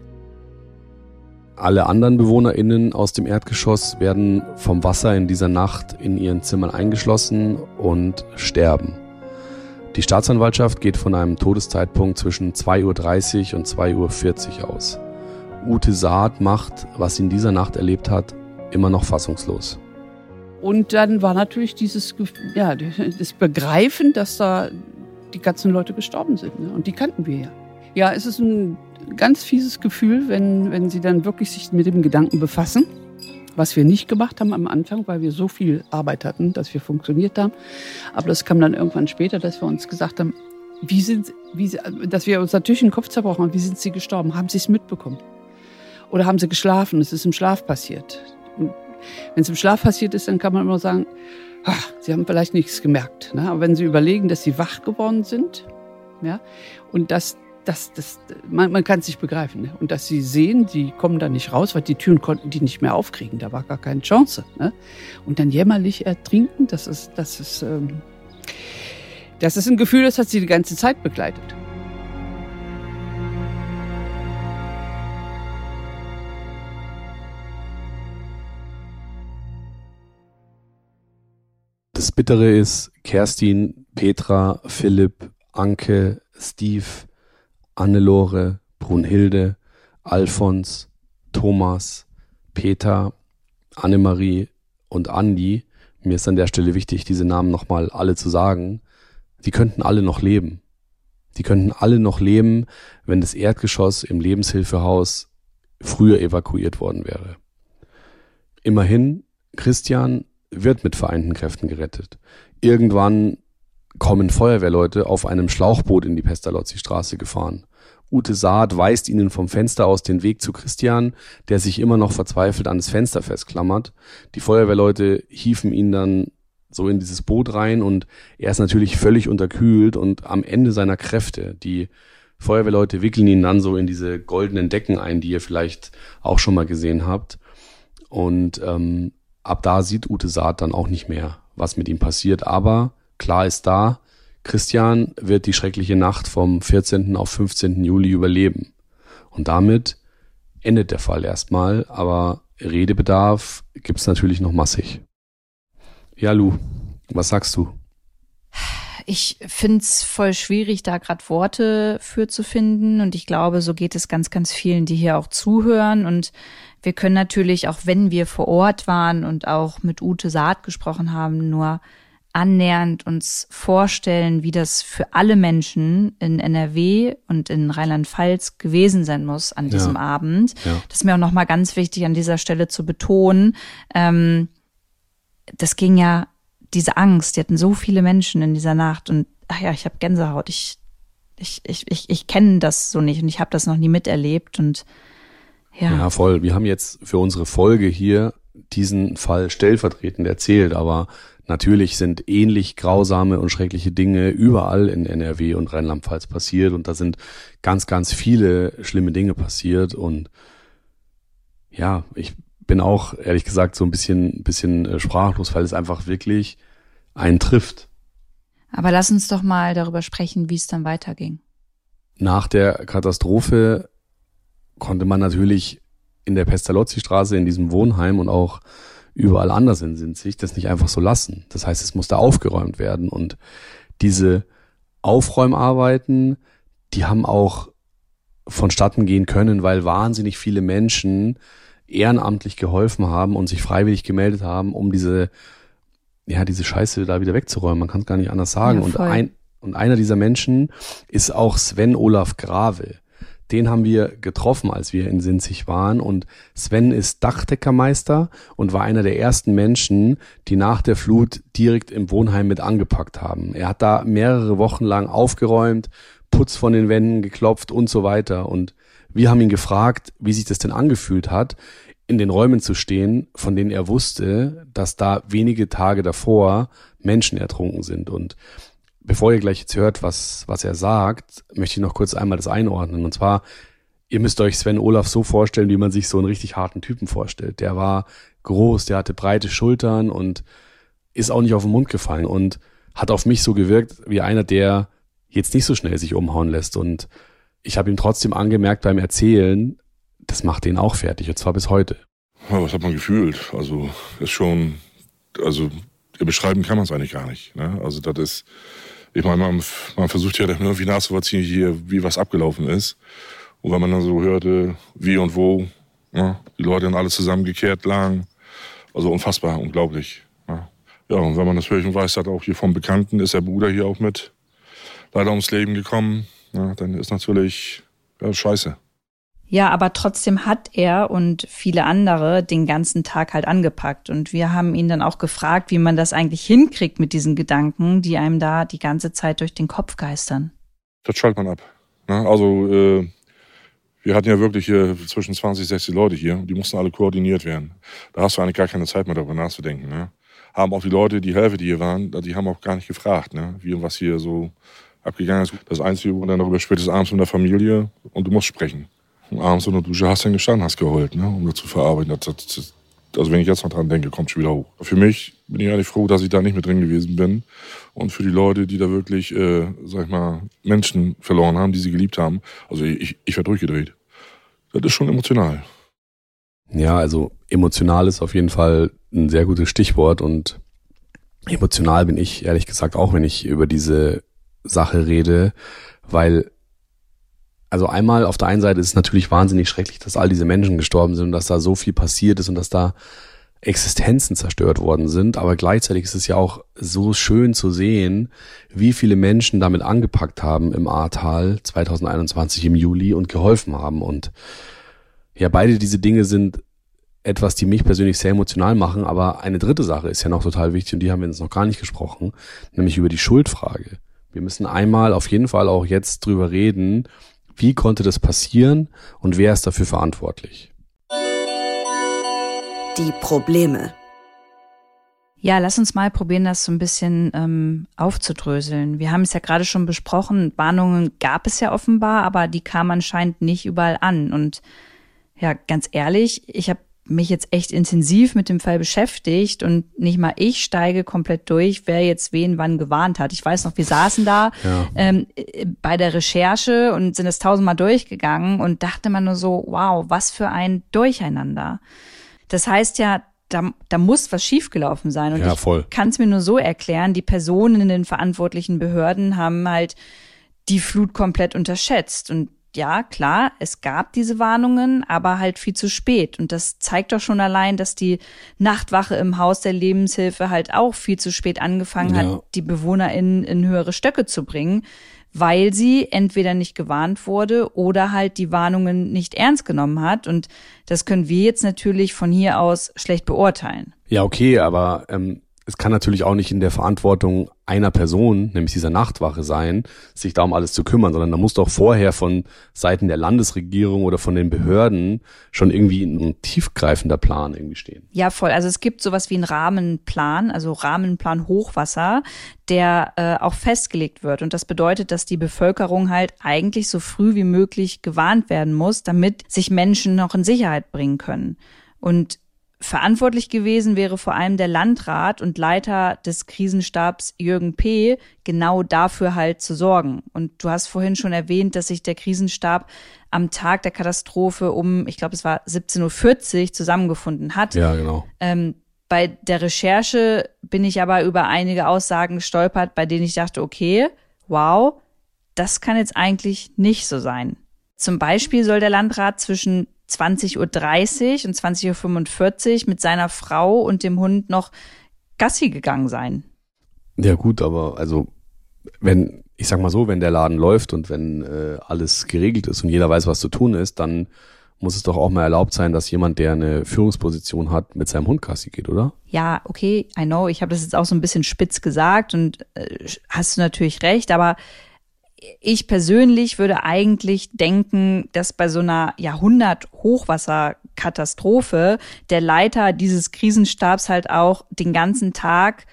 Alle anderen BewohnerInnen aus dem Erdgeschoss werden vom Wasser in dieser Nacht in ihren Zimmern eingeschlossen und sterben. Die Staatsanwaltschaft geht von einem Todeszeitpunkt zwischen 2.30 Uhr und 2.40 Uhr aus. Ute Saat macht, was sie in dieser Nacht erlebt hat, immer noch fassungslos. Und dann war natürlich dieses, ja, das Begreifen, dass da die ganzen Leute gestorben sind. Ne? Und die kannten wir ja. Ja, es ist ein ganz fieses Gefühl, wenn, wenn sie dann wirklich sich mit dem Gedanken befassen, was wir nicht gemacht haben am Anfang, weil wir so viel Arbeit hatten, dass wir funktioniert haben. Aber das kam dann irgendwann später, dass wir uns gesagt haben, wie sind, wie, dass wir uns natürlich den Kopf zerbrochen haben, wie sind sie gestorben? Haben sie es mitbekommen? Oder haben sie geschlafen? Es ist im Schlaf passiert. Und wenn es im Schlaf passiert ist, dann kann man immer sagen, ach, sie haben vielleicht nichts gemerkt. Ne? Aber wenn sie überlegen, dass sie wach geworden sind, ja, und dass das, das, man, man kann es nicht begreifen. Ne? Und dass sie sehen, die kommen da nicht raus, weil die Türen konnten die nicht mehr aufkriegen. Da war gar keine Chance. Ne? Und dann jämmerlich ertrinken, das ist, das ist, ähm, das ist ein Gefühl, das hat sie die ganze Zeit begleitet. Bittere ist, Kerstin, Petra, Philipp, Anke, Steve, Annelore, Brunhilde, Alfons, Thomas, Peter, Annemarie und Andi, mir ist an der Stelle wichtig, diese Namen nochmal alle zu sagen, die könnten alle noch leben. Die könnten alle noch leben, wenn das Erdgeschoss im Lebenshilfehaus früher evakuiert worden wäre. Immerhin, Christian wird mit vereinten Kräften gerettet. Irgendwann kommen Feuerwehrleute auf einem Schlauchboot in die Pestalozzi-Straße gefahren. Ute Saat weist ihnen vom Fenster aus den Weg zu Christian, der sich immer noch verzweifelt an das Fenster festklammert. Die Feuerwehrleute hieven ihn dann so in dieses Boot rein und er ist natürlich völlig unterkühlt und am Ende seiner Kräfte. Die Feuerwehrleute wickeln ihn dann so in diese goldenen Decken ein, die ihr vielleicht auch schon mal gesehen habt. Und ähm, ab da sieht Ute Saat dann auch nicht mehr, was mit ihm passiert. Aber klar ist da, Christian wird die schreckliche Nacht vom 14. auf 15. Juli überleben. Und damit endet der Fall erstmal, aber Redebedarf gibt's natürlich noch massig. Ja, Lu, was sagst du? Ich find's voll schwierig, da gerade Worte für zu finden. Und ich glaube, so geht es ganz, ganz vielen, die hier auch zuhören. Und wir können natürlich, auch wenn wir vor Ort waren und auch mit Ute Saat gesprochen haben, nur annähernd uns vorstellen, wie das für alle Menschen in NRW und in Rheinland-Pfalz gewesen sein muss an diesem ja. Abend. Ja. Das ist mir auch nochmal ganz wichtig an dieser Stelle zu betonen. Ähm, das ging ja, diese Angst, die hatten so viele Menschen in dieser Nacht und ach ja, ich habe Gänsehaut. Ich, ich, ich, ich, ich kenne das so nicht und ich habe das noch nie miterlebt und ja. Ja, voll. Wir haben jetzt für unsere Folge hier diesen Fall stellvertretend erzählt, aber Natürlich sind ähnlich grausame und schreckliche Dinge überall in NRW und Rheinland-Pfalz passiert und da sind ganz, ganz viele schlimme Dinge passiert und ja, ich bin auch ehrlich gesagt so ein bisschen, bisschen äh, sprachlos, weil es einfach wirklich einen trifft. Aber lass uns doch mal darüber sprechen, wie es dann weiterging. Nach der Katastrophe konnte man natürlich in der Pestalozzi-Straße, in diesem Wohnheim und auch überall anders in sind, sich das nicht einfach so lassen. Das heißt, es musste aufgeräumt werden und diese Aufräumarbeiten, die haben auch vonstatten gehen können, weil wahnsinnig viele Menschen ehrenamtlich geholfen haben und sich freiwillig gemeldet haben, um diese, ja, diese Scheiße da wieder wegzuräumen. Man kann es gar nicht anders sagen. Ja, und ein, und einer dieser Menschen ist auch Sven Olaf Grave den haben wir getroffen, als wir in Sinzig waren. Und Sven ist Dachdeckermeister und war einer der ersten Menschen, die nach der Flut direkt im Wohnheim mit angepackt haben. Er hat da mehrere Wochen lang aufgeräumt, Putz von den Wänden geklopft und so weiter. Und wir haben ihn gefragt, wie sich das denn angefühlt hat, in den Räumen zu stehen, von denen er wusste, dass da wenige Tage davor Menschen ertrunken sind. Und bevor ihr gleich jetzt hört, was, was er sagt, möchte ich noch kurz einmal das einordnen. Und zwar, ihr müsst euch Sven Olaf so vorstellen, wie man sich so einen richtig harten Typen vorstellt. Der war groß, der hatte breite Schultern und ist auch nicht auf den Mund gefallen und hat auf mich so gewirkt wie einer, der jetzt nicht so schnell sich umhauen lässt. Und ich habe ihm trotzdem angemerkt beim Erzählen, das macht den auch fertig, und zwar bis heute. Ja, was hat man gefühlt? Also ist schon, also beschreiben kann man es eigentlich gar nicht. Ne? Also das ist, ich meine, man, man versucht ja dann irgendwie nachzuvollziehen, hier, wie was abgelaufen ist. Und wenn man dann so hörte, wie und wo ja, die Leute dann alle zusammengekehrt lagen, also unfassbar, unglaublich. Ja. ja, und wenn man das hört und weiß, hat auch hier vom Bekannten, ist der Bruder hier auch mit leider ums Leben gekommen, ja, dann ist natürlich ja, scheiße. Ja, aber trotzdem hat er und viele andere den ganzen Tag halt angepackt. Und wir haben ihn dann auch gefragt, wie man das eigentlich hinkriegt mit diesen Gedanken, die einem da die ganze Zeit durch den Kopf geistern. Das schaltet man ab. Ne? Also äh, wir hatten ja wirklich äh, zwischen 20, 60 Leute hier. Die mussten alle koordiniert werden. Da hast du eigentlich gar keine Zeit mehr darüber nachzudenken. Ne? Haben auch die Leute, die Helfer, die hier waren, die haben auch gar nicht gefragt, ne? wie und was hier so abgegangen ist. Das Einzige, wo man dann darüber spricht, ist abends mit der Familie und du musst sprechen abends in der Dusche hast du dann gestanden, hast geheult, ne, um das zu verarbeiten. Das, das, also wenn ich jetzt noch dran denke, kommt schon wieder hoch. Für mich bin ich eigentlich froh, dass ich da nicht mit drin gewesen bin. Und für die Leute, die da wirklich, äh, sag ich mal, Menschen verloren haben, die sie geliebt haben, also ich, ich werde durchgedreht. Das ist schon emotional. Ja, also emotional ist auf jeden Fall ein sehr gutes Stichwort und emotional bin ich ehrlich gesagt auch, wenn ich über diese Sache rede, weil also einmal auf der einen Seite ist es natürlich wahnsinnig schrecklich, dass all diese Menschen gestorben sind und dass da so viel passiert ist und dass da Existenzen zerstört worden sind, aber gleichzeitig ist es ja auch so schön zu sehen, wie viele Menschen damit angepackt haben im Ahrtal 2021 im Juli und geholfen haben. Und ja, beide diese Dinge sind etwas, die mich persönlich sehr emotional machen, aber eine dritte Sache ist ja noch total wichtig und die haben wir jetzt noch gar nicht gesprochen, nämlich über die Schuldfrage. Wir müssen einmal auf jeden Fall auch jetzt drüber reden, wie konnte das passieren und wer ist dafür verantwortlich? Die Probleme. Ja, lass uns mal probieren, das so ein bisschen ähm, aufzudröseln. Wir haben es ja gerade schon besprochen, Warnungen gab es ja offenbar, aber die kamen anscheinend nicht überall an. Und ja, ganz ehrlich, ich habe mich jetzt echt intensiv mit dem Fall beschäftigt und nicht mal ich steige komplett durch, wer jetzt wen wann gewarnt hat. Ich weiß noch, wir saßen da ja. ähm, bei der Recherche und sind es tausendmal durchgegangen und dachte man nur so, wow, was für ein Durcheinander. Das heißt ja, da, da muss was schiefgelaufen sein. Und ja, ich kann es mir nur so erklären, die Personen in den verantwortlichen Behörden haben halt die Flut komplett unterschätzt. Und ja, klar, es gab diese Warnungen, aber halt viel zu spät. Und das zeigt doch schon allein, dass die Nachtwache im Haus der Lebenshilfe halt auch viel zu spät angefangen ja. hat, die BewohnerInnen in höhere Stöcke zu bringen, weil sie entweder nicht gewarnt wurde oder halt die Warnungen nicht ernst genommen hat. Und das können wir jetzt natürlich von hier aus schlecht beurteilen. Ja, okay, aber ähm, es kann natürlich auch nicht in der Verantwortung einer Person, nämlich dieser Nachtwache sein, sich da um alles zu kümmern, sondern da muss doch vorher von Seiten der Landesregierung oder von den Behörden schon irgendwie ein tiefgreifender Plan irgendwie stehen. Ja, voll. Also es gibt sowas wie einen Rahmenplan, also Rahmenplan Hochwasser, der äh, auch festgelegt wird. Und das bedeutet, dass die Bevölkerung halt eigentlich so früh wie möglich gewarnt werden muss, damit sich Menschen noch in Sicherheit bringen können. Und Verantwortlich gewesen wäre vor allem der Landrat und Leiter des Krisenstabs Jürgen P. genau dafür halt zu sorgen. Und du hast vorhin schon erwähnt, dass sich der Krisenstab am Tag der Katastrophe um, ich glaube, es war 17.40 Uhr zusammengefunden hat. Ja, genau. Ähm, bei der Recherche bin ich aber über einige Aussagen gestolpert, bei denen ich dachte, okay, wow, das kann jetzt eigentlich nicht so sein. Zum Beispiel soll der Landrat zwischen 20.30 Uhr und 20.45 Uhr mit seiner Frau und dem Hund noch Gassi gegangen sein. Ja gut, aber also wenn, ich sag mal so, wenn der Laden läuft und wenn äh, alles geregelt ist und jeder weiß, was zu tun ist, dann muss es doch auch mal erlaubt sein, dass jemand, der eine Führungsposition hat, mit seinem Hund Gassi geht, oder? Ja, okay, I know. Ich habe das jetzt auch so ein bisschen spitz gesagt und äh, hast du natürlich recht, aber ich persönlich würde eigentlich denken, dass bei so einer Jahrhundert-Hochwasserkatastrophe der Leiter dieses Krisenstabs halt auch den ganzen Tag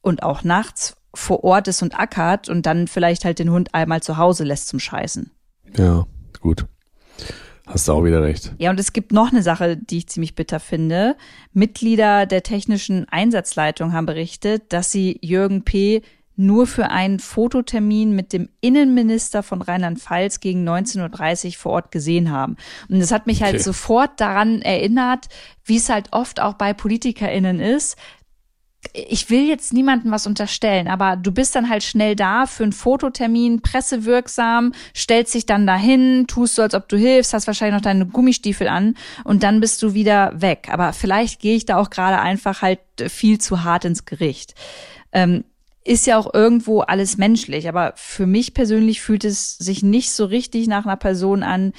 und auch nachts vor Ort ist und ackert und dann vielleicht halt den Hund einmal zu Hause lässt zum Scheißen. Ja, gut. Hast du auch wieder recht. Ja, und es gibt noch eine Sache, die ich ziemlich bitter finde. Mitglieder der technischen Einsatzleitung haben berichtet, dass sie Jürgen P nur für einen Fototermin mit dem Innenminister von Rheinland-Pfalz gegen 19.30 Uhr vor Ort gesehen haben. Und das hat mich halt okay. halt sofort daran erinnert, wie es halt oft auch bei PolitikerInnen ist. Ich will jetzt niemandem was unterstellen, aber du bist dann halt schnell da für einen Fototermin, pressewirksam, stellst dich dann dahin, tust so, als ob du hilfst, hast wahrscheinlich noch deine Gummistiefel an und dann bist du wieder weg. Aber vielleicht gehe ich da auch gerade einfach halt viel zu hart ins Gericht. Ähm, ist ja auch irgendwo alles menschlich. Aber für mich persönlich fühlt es sich nicht so richtig nach einer Person an,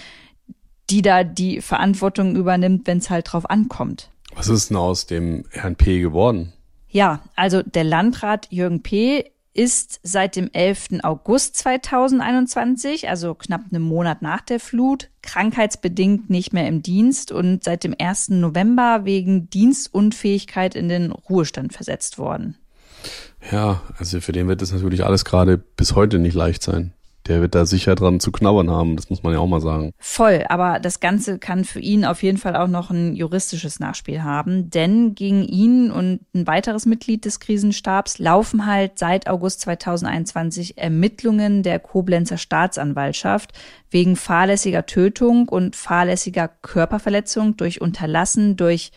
die da die Verantwortung übernimmt, wenn es halt drauf ankommt. Was ist denn aus dem Herrn P. geworden? Ja, also der Landrat Jürgen P. ist seit dem 11. August 2021, also knapp einen Monat nach der Flut, krankheitsbedingt nicht mehr im Dienst und seit dem 1. November wegen Dienstunfähigkeit in den Ruhestand versetzt worden. Ja, also für den wird das natürlich alles gerade bis heute nicht leicht sein. Der wird da sicher dran zu knabbern haben, das muss man ja auch mal sagen. Voll, aber das Ganze kann für ihn auf jeden Fall auch noch ein juristisches Nachspiel haben, denn gegen ihn und ein weiteres Mitglied des Krisenstabs laufen halt seit August 2021 Ermittlungen der Koblenzer Staatsanwaltschaft wegen fahrlässiger Tötung und fahrlässiger Körperverletzung durch Unterlassen durch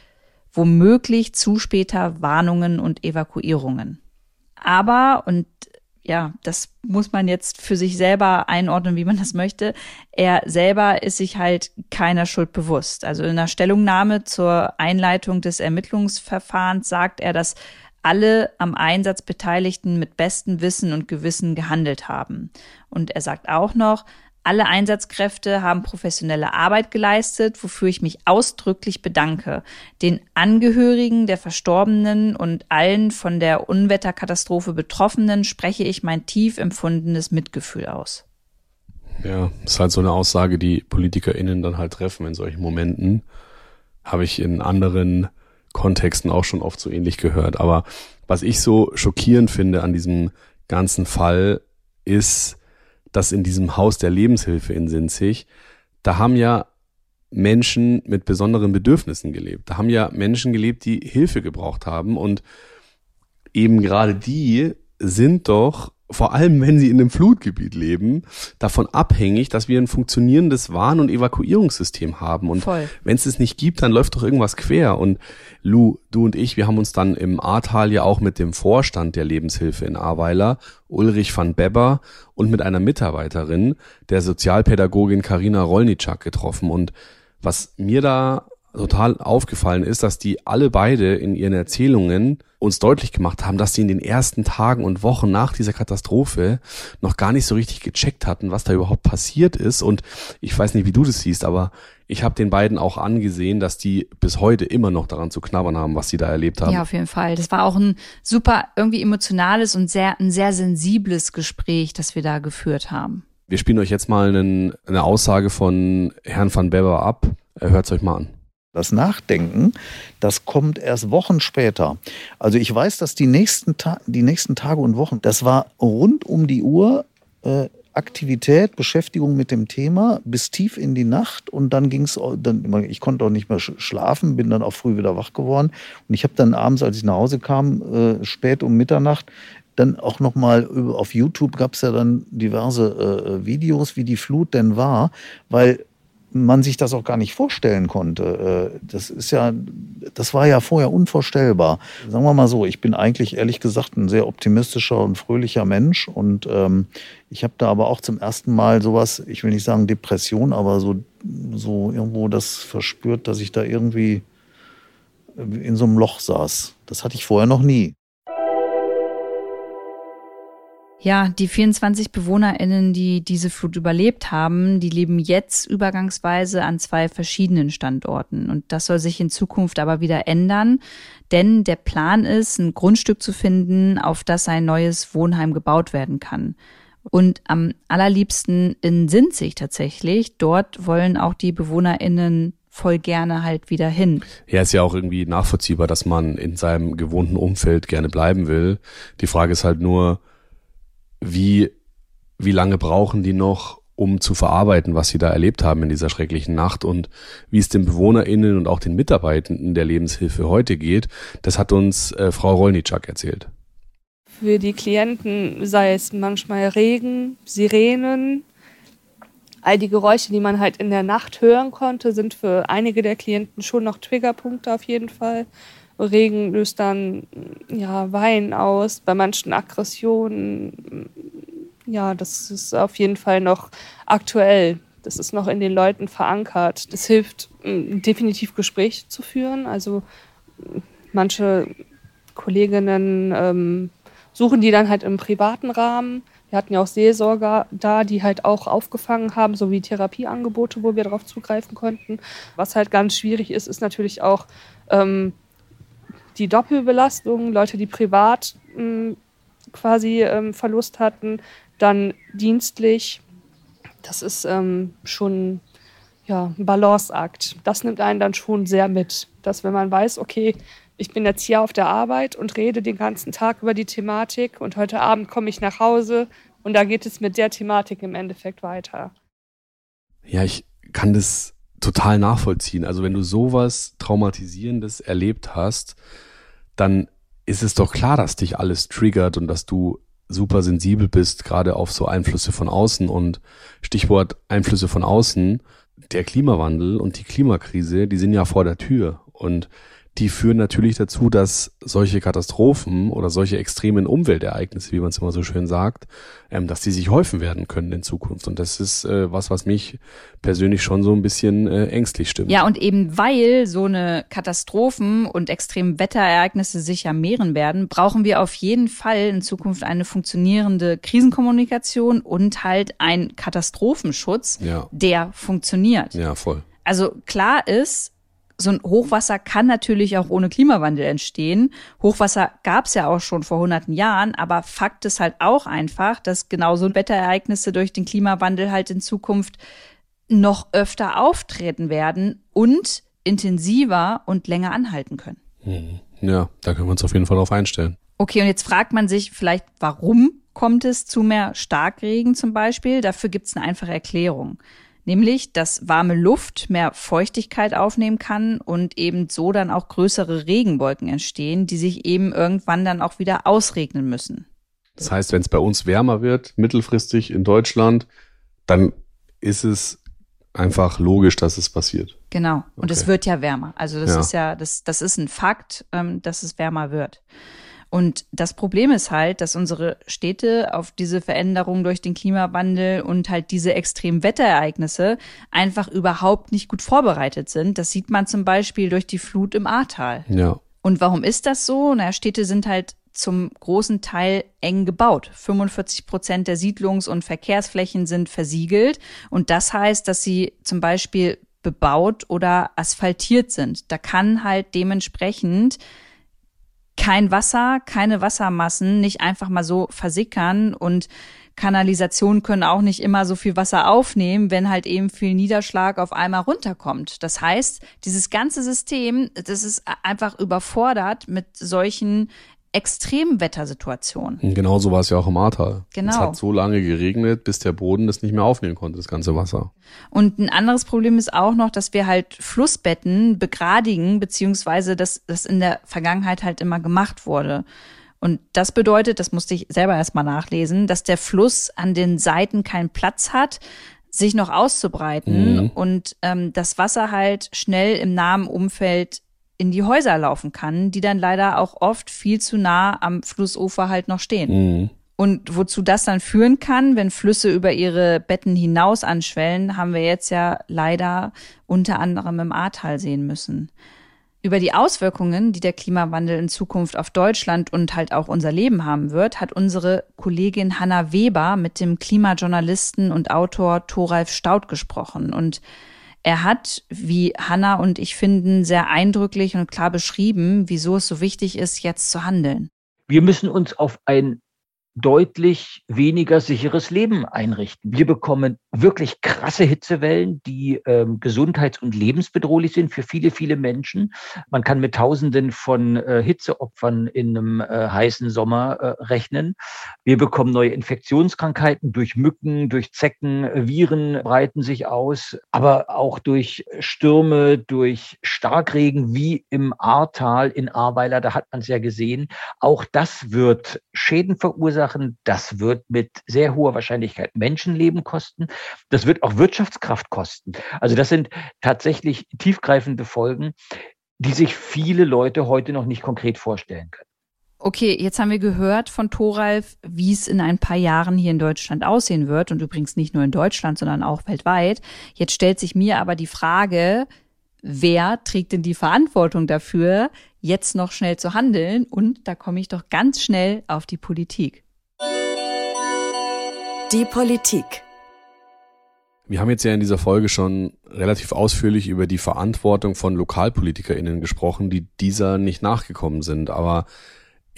womöglich zu später Warnungen und Evakuierungen. Aber, und ja, das muss man jetzt für sich selber einordnen, wie man das möchte. Er selber ist sich halt keiner Schuld bewusst. Also in einer Stellungnahme zur Einleitung des Ermittlungsverfahrens sagt er, dass alle am Einsatz Beteiligten mit bestem Wissen und Gewissen gehandelt haben. Und er sagt auch noch, alle Einsatzkräfte haben professionelle Arbeit geleistet, wofür ich mich ausdrücklich bedanke. Den Angehörigen der Verstorbenen und allen von der Unwetterkatastrophe Betroffenen spreche ich mein tief empfundenes Mitgefühl aus. Ja, ist halt so eine Aussage, die PolitikerInnen dann halt treffen in solchen Momenten. Habe ich in anderen Kontexten auch schon oft so ähnlich gehört. Aber was ich so schockierend finde an diesem ganzen Fall ist, dass in diesem Haus der Lebenshilfe in Sinzig, da haben ja Menschen mit besonderen Bedürfnissen gelebt. Da haben ja Menschen gelebt, die Hilfe gebraucht haben und eben gerade die sind doch vor allem wenn sie in einem Flutgebiet leben, davon abhängig, dass wir ein funktionierendes Warn- und Evakuierungssystem haben. Und wenn es es nicht gibt, dann läuft doch irgendwas quer. Und Lou, du und ich, wir haben uns dann im Ahrtal ja auch mit dem Vorstand der Lebenshilfe in Ahrweiler, Ulrich van Beber, und mit einer Mitarbeiterin, der Sozialpädagogin Karina Rolnitschak getroffen. Und was mir da total aufgefallen ist, dass die alle beide in ihren Erzählungen uns deutlich gemacht haben, dass sie in den ersten Tagen und Wochen nach dieser Katastrophe noch gar nicht so richtig gecheckt hatten, was da überhaupt passiert ist. Und ich weiß nicht, wie du das siehst, aber ich habe den beiden auch angesehen, dass die bis heute immer noch daran zu knabbern haben, was sie da erlebt haben. Ja, auf jeden Fall. Das war auch ein super irgendwie emotionales und sehr ein sehr sensibles Gespräch, das wir da geführt haben. Wir spielen euch jetzt mal einen, eine Aussage von Herrn van Beber ab. Hört's euch mal an. Das Nachdenken, das kommt erst Wochen später. Also ich weiß, dass die nächsten, Ta die nächsten Tage und Wochen, das war rund um die Uhr äh, Aktivität, Beschäftigung mit dem Thema bis tief in die Nacht und dann ging es, ich konnte auch nicht mehr schlafen, bin dann auch früh wieder wach geworden und ich habe dann abends, als ich nach Hause kam, äh, spät um Mitternacht, dann auch noch mal auf YouTube gab es ja dann diverse äh, Videos, wie die Flut denn war, weil man sich das auch gar nicht vorstellen konnte. Äh, das ist ja, das war ja vorher unvorstellbar. Sagen wir mal so, ich bin eigentlich ehrlich gesagt ein sehr optimistischer und fröhlicher Mensch und ähm, ich habe da aber auch zum ersten Mal sowas, ich will nicht sagen Depression, aber so, so irgendwo das verspürt, dass ich da irgendwie in so einem Loch saß. Das hatte ich vorher noch nie. Ja, die 24 BewohnerInnen, die diese Flut überlebt haben, die leben jetzt übergangsweise an zwei verschiedenen Standorten. Und das soll sich in Zukunft aber wieder ändern, denn der Plan ist, ein Grundstück zu finden, auf das ein neues Wohnheim gebaut werden kann. Und am allerliebsten in Sinzig tatsächlich. Dort wollen auch die BewohnerInnen voll gerne halt wieder hin. Ja, ist ja auch irgendwie nachvollziehbar, dass man in seinem gewohnten Umfeld gerne bleiben will. Die Frage ist halt nur, wie, wie lange brauchen die noch, um zu verarbeiten, was sie da erlebt haben in dieser schrecklichen Nacht und wie es den BewohnerInnen und auch den Mitarbeitenden der Lebenshilfe heute geht, das hat uns äh, Frau Rolnitschak erzählt. Für die Klienten sei es manchmal Regen, Sirenen, all die Geräusche, die man halt in der Nacht hören konnte, sind für einige der Klienten schon noch Triggerpunkte auf jeden Fall. Regen löst dann ja, Wein aus, bei manchen Aggressionen. Ja, das ist auf jeden Fall noch aktuell. Das ist noch in den Leuten verankert. Das hilft, definitiv Gespräche zu führen. Also manche Kolleginnen ähm, suchen die dann halt im privaten Rahmen. Wir hatten ja auch Seelsorger da, die halt auch aufgefangen haben, sowie Therapieangebote, wo wir darauf zugreifen konnten. Was halt ganz schwierig ist, ist natürlich auch ähm, die Doppelbelastung, Leute, die privat mh, hm, quasi ähm, Verlust hatten, dann dienstlich. Das ist ähm, schon ja, ein Balanceakt. Das nimmt einen dann schon sehr mit, dass wenn man weiß, okay, ich bin jetzt hier auf der Arbeit und rede den ganzen Tag über die Thematik und heute Abend komme ich nach Hause und da geht es mit der Thematik im Endeffekt weiter. Ja, ich kann das total nachvollziehen. Also wenn du sowas Traumatisierendes erlebt hast, dann ist es doch klar, dass dich alles triggert und dass du super sensibel bist, gerade auf so Einflüsse von außen. Und Stichwort Einflüsse von außen, der Klimawandel und die Klimakrise, die sind ja vor der Tür. Und die führen natürlich dazu, dass solche Katastrophen oder solche extremen Umweltereignisse, wie man es immer so schön sagt, ähm, dass die sich häufen werden können in Zukunft. Und das ist äh, was, was mich persönlich schon so ein bisschen äh, ängstlich stimmt. Ja, und eben weil so eine Katastrophen und extremen Wetterereignisse sich ja mehren werden, brauchen wir auf jeden Fall in Zukunft eine funktionierende Krisenkommunikation und halt einen Katastrophenschutz, ja. der funktioniert. Ja, voll. Also klar ist, so ein Hochwasser kann natürlich auch ohne Klimawandel entstehen. Hochwasser gab es ja auch schon vor hunderten Jahren, aber Fakt ist halt auch einfach, dass genauso Wetterereignisse durch den Klimawandel halt in Zukunft noch öfter auftreten werden und intensiver und länger anhalten können. Mhm. Ja, da können wir uns auf jeden Fall drauf einstellen. Okay, und jetzt fragt man sich vielleicht, warum kommt es zu mehr Starkregen zum Beispiel? Dafür gibt es eine einfache Erklärung Nämlich, dass warme Luft mehr Feuchtigkeit aufnehmen kann und eben so dann auch größere Regenwolken entstehen, die sich eben irgendwann dann auch wieder ausregnen müssen. Das heißt, wenn es bei uns wärmer wird, mittelfristig in Deutschland, dann ist es einfach logisch, dass es passiert. Genau. Und es Okay. wird ja wärmer. Also das Ja. ist ja, das, das ist ein Fakt, ähm, dass es wärmer wird. Und das Problem ist halt, dass unsere Städte auf diese Veränderung durch den Klimawandel und halt diese extremen Wetterereignisse einfach überhaupt nicht gut vorbereitet sind. Das sieht man zum Beispiel durch die Flut im Ahrtal. Ja. Und warum ist das so? Na, Städte sind halt zum großen Teil eng gebaut. 45 Prozent der Siedlungs- und Verkehrsflächen sind versiegelt. Und das heißt, dass sie zum Beispiel bebaut oder asphaltiert sind. Da kann halt dementsprechend kein Wasser, keine Wassermassen nicht einfach mal so versickern und Kanalisationen können auch nicht immer so viel Wasser aufnehmen, wenn halt eben viel Niederschlag auf einmal runterkommt. Das heißt, dieses ganze System, das ist einfach überfordert mit solchen extremen Wettersituationen. Und genauso war es ja auch im Ahrtal. Genau. Es hat so lange geregnet, bis der Boden das nicht mehr aufnehmen konnte, das ganze Wasser. Und ein anderes Problem ist auch noch, dass wir halt Flussbetten begradigen, beziehungsweise dass das in der Vergangenheit halt immer gemacht wurde. Und das bedeutet, das musste ich selber erstmal nachlesen, dass der Fluss an den Seiten keinen Platz hat, sich noch auszubreiten Mhm. und ähm, das Wasser halt schnell im nahen Umfeld in die Häuser laufen kann, die dann leider auch oft viel zu nah am Flussufer halt noch stehen. Mhm. Und wozu das dann führen kann, wenn Flüsse über ihre Betten hinaus anschwellen, haben wir jetzt ja leider unter anderem im Ahrtal sehen müssen. Über die Auswirkungen, die der Klimawandel in Zukunft auf Deutschland und halt auch unser Leben haben wird, hat unsere Kollegin Hanna Weber mit dem Klimajournalisten und Autor Thoralf Staud gesprochen. Und er hat, wie Hanna und ich finden, sehr eindrücklich und klar beschrieben, wieso es so wichtig ist, jetzt zu handeln. Wir müssen uns auf ein deutlich weniger sicheres Leben einrichten. Wir bekommen wirklich krasse Hitzewellen, die ähm, gesundheits- und lebensbedrohlich sind für viele, viele Menschen. Man kann mit Tausenden von äh, Hitzeopfern in einem äh, heißen Sommer äh, rechnen. Wir bekommen neue Infektionskrankheiten durch Mücken, durch Zecken, äh, Viren breiten sich aus, aber auch durch Stürme, durch Starkregen wie im Ahrtal in Ahrweiler, da hat man es ja gesehen. Auch das wird Schäden verursachen. Das wird mit sehr hoher Wahrscheinlichkeit Menschenleben kosten. Das wird auch Wirtschaftskraft kosten. Also das sind tatsächlich tiefgreifende Folgen, die sich viele Leute heute noch nicht konkret vorstellen können. Okay, jetzt haben wir gehört von Thoralf, wie es in ein paar Jahren hier in Deutschland aussehen wird und übrigens nicht nur in Deutschland, sondern auch weltweit. Jetzt stellt sich mir aber die Frage, wer trägt denn die Verantwortung dafür, jetzt noch schnell zu handeln? Und da komme ich doch ganz schnell auf die Politik. Die Politik. Wir haben jetzt ja in dieser Folge schon relativ ausführlich über die Verantwortung von LokalpolitikerInnen gesprochen, die dieser nicht nachgekommen sind. Aber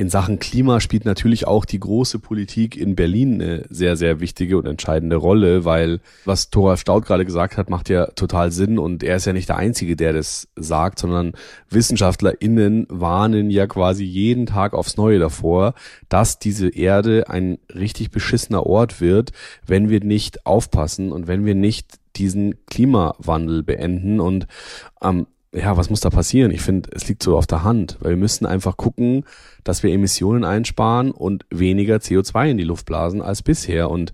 in Sachen Klima spielt natürlich auch die große Politik in Berlin eine sehr, sehr wichtige und entscheidende Rolle, weil was Thoralf Staud gerade gesagt hat, macht ja total Sinn und er ist ja nicht der Einzige, der das sagt, sondern WissenschaftlerInnen warnen ja quasi jeden Tag aufs Neue davor, dass diese Erde ein richtig beschissener Ort wird, wenn wir nicht aufpassen und wenn wir nicht diesen Klimawandel beenden. Und ähm, ja, was muss da passieren? Ich finde, es liegt so auf der Hand, weil wir müssen einfach gucken, dass wir Emissionen einsparen und weniger CO2 in die Luft blasen als bisher. Und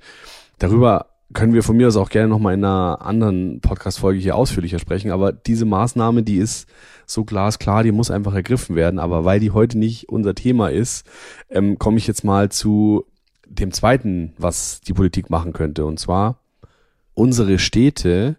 darüber können wir von mir aus auch gerne nochmal in einer anderen Podcast-Folge hier ausführlicher sprechen. Aber diese Maßnahme, die ist so glasklar, die muss einfach ergriffen werden. Aber weil die heute nicht unser Thema ist, ähm, komme ich jetzt mal zu dem zweiten, was die Politik machen könnte. Und zwar unsere Städte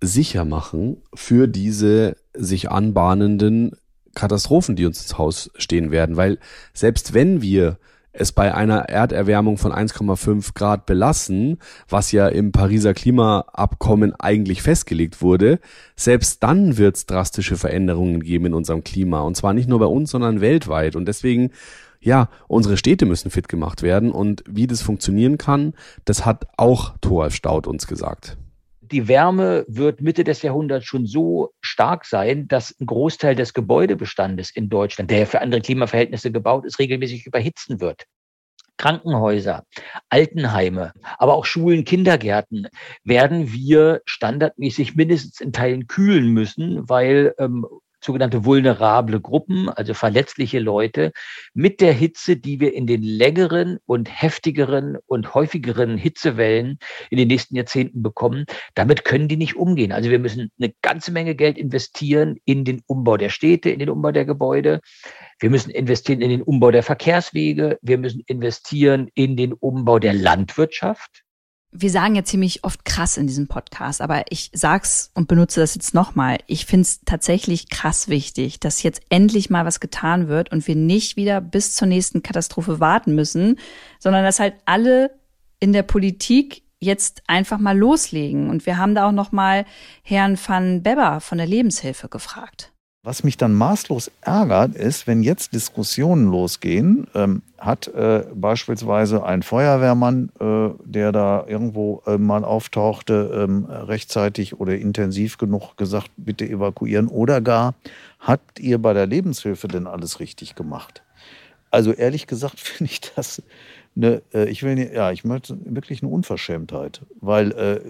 sicher machen für diese sich anbahnenden Katastrophen, die uns ins Haus stehen werden. Weil selbst wenn wir es bei einer Erderwärmung von 1,5 Grad belassen, was ja im Pariser Klimaabkommen eigentlich festgelegt wurde, selbst dann wird es drastische Veränderungen geben in unserem Klima. Und zwar nicht nur bei uns, sondern weltweit. Und deswegen, ja, unsere Städte müssen fit gemacht werden. Und wie das funktionieren kann, das hat auch Thoralf Staud uns gesagt die Wärme wird Mitte des Jahrhunderts schon so stark sein, dass ein Großteil des Gebäudebestandes in Deutschland, der für andere Klimaverhältnisse gebaut ist, regelmäßig überhitzen wird. Krankenhäuser, Altenheime, aber auch Schulen, Kindergärten werden wir standardmäßig mindestens in Teilen kühlen müssen, weil ähm, sogenannte vulnerable Gruppen, also verletzliche Leute, mit der Hitze, die wir in den längeren und heftigeren und häufigeren Hitzewellen in den nächsten Jahrzehnten bekommen, damit können die nicht umgehen. Also wir müssen eine ganze Menge Geld investieren in den Umbau der Städte, in den Umbau der Gebäude. Wir müssen investieren in den Umbau der Verkehrswege. Wir müssen investieren in den Umbau der Landwirtschaft wir sagen ja ziemlich oft krass in diesem Podcast, aber ich sag's und benutze das jetzt nochmal. Ich find's tatsächlich krass wichtig, dass jetzt endlich mal was getan wird und wir nicht wieder bis zur nächsten Katastrophe warten müssen, sondern dass halt alle in der Politik jetzt einfach mal loslegen. Und wir haben da auch nochmal Herrn van Beber von der Lebenshilfe gefragt. Was mich dann maßlos ärgert, ist, wenn jetzt Diskussionen losgehen, ähm, hat äh, beispielsweise ein Feuerwehrmann, äh, der da irgendwo äh, mal auftauchte, ähm, rechtzeitig oder intensiv genug gesagt, bitte evakuieren oder gar, habt ihr bei der Lebenshilfe denn alles richtig gemacht? Also ehrlich gesagt finde ich das eine, äh, ich will, ja, ich möchte wirklich eine Unverschämtheit, weil äh,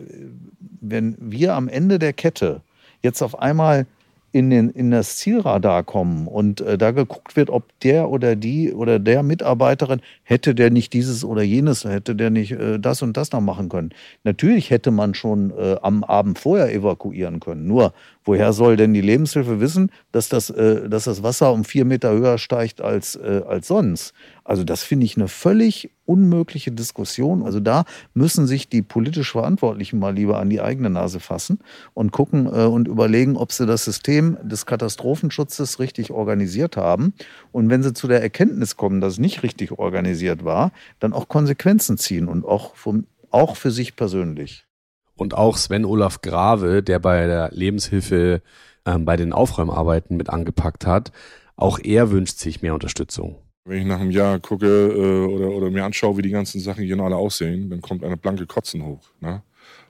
wenn wir am Ende der Kette jetzt auf einmal in, den, in das Zielradar kommen und äh, da geguckt wird, ob der oder die oder der Mitarbeiterin hätte der nicht dieses oder jenes, hätte der nicht äh, das und das noch machen können. Natürlich hätte man schon äh, am Abend vorher evakuieren können. Nur, woher soll denn die Lebenshilfe wissen, dass das, äh, dass das Wasser um vier Meter höher steigt als, äh, als sonst? Also das finde ich eine völlig unmögliche Diskussion. Also da müssen sich die politisch Verantwortlichen mal lieber an die eigene Nase fassen und gucken äh, und überlegen, ob sie das System des Katastrophenschutzes richtig organisiert haben. Und wenn sie zu der Erkenntnis kommen, dass es nicht richtig organisiert war, dann auch Konsequenzen ziehen und auch, vom, auch für sich persönlich. Und auch Sven Olaf Grave, der bei der Lebenshilfe ähm, bei den Aufräumarbeiten mit angepackt hat, auch er wünscht sich mehr Unterstützung. Wenn ich nach einem Jahr gucke äh, oder, oder mir anschaue, wie die ganzen Sachen hier noch alle aussehen, dann kommt eine blanke Kotzen hoch. Ne?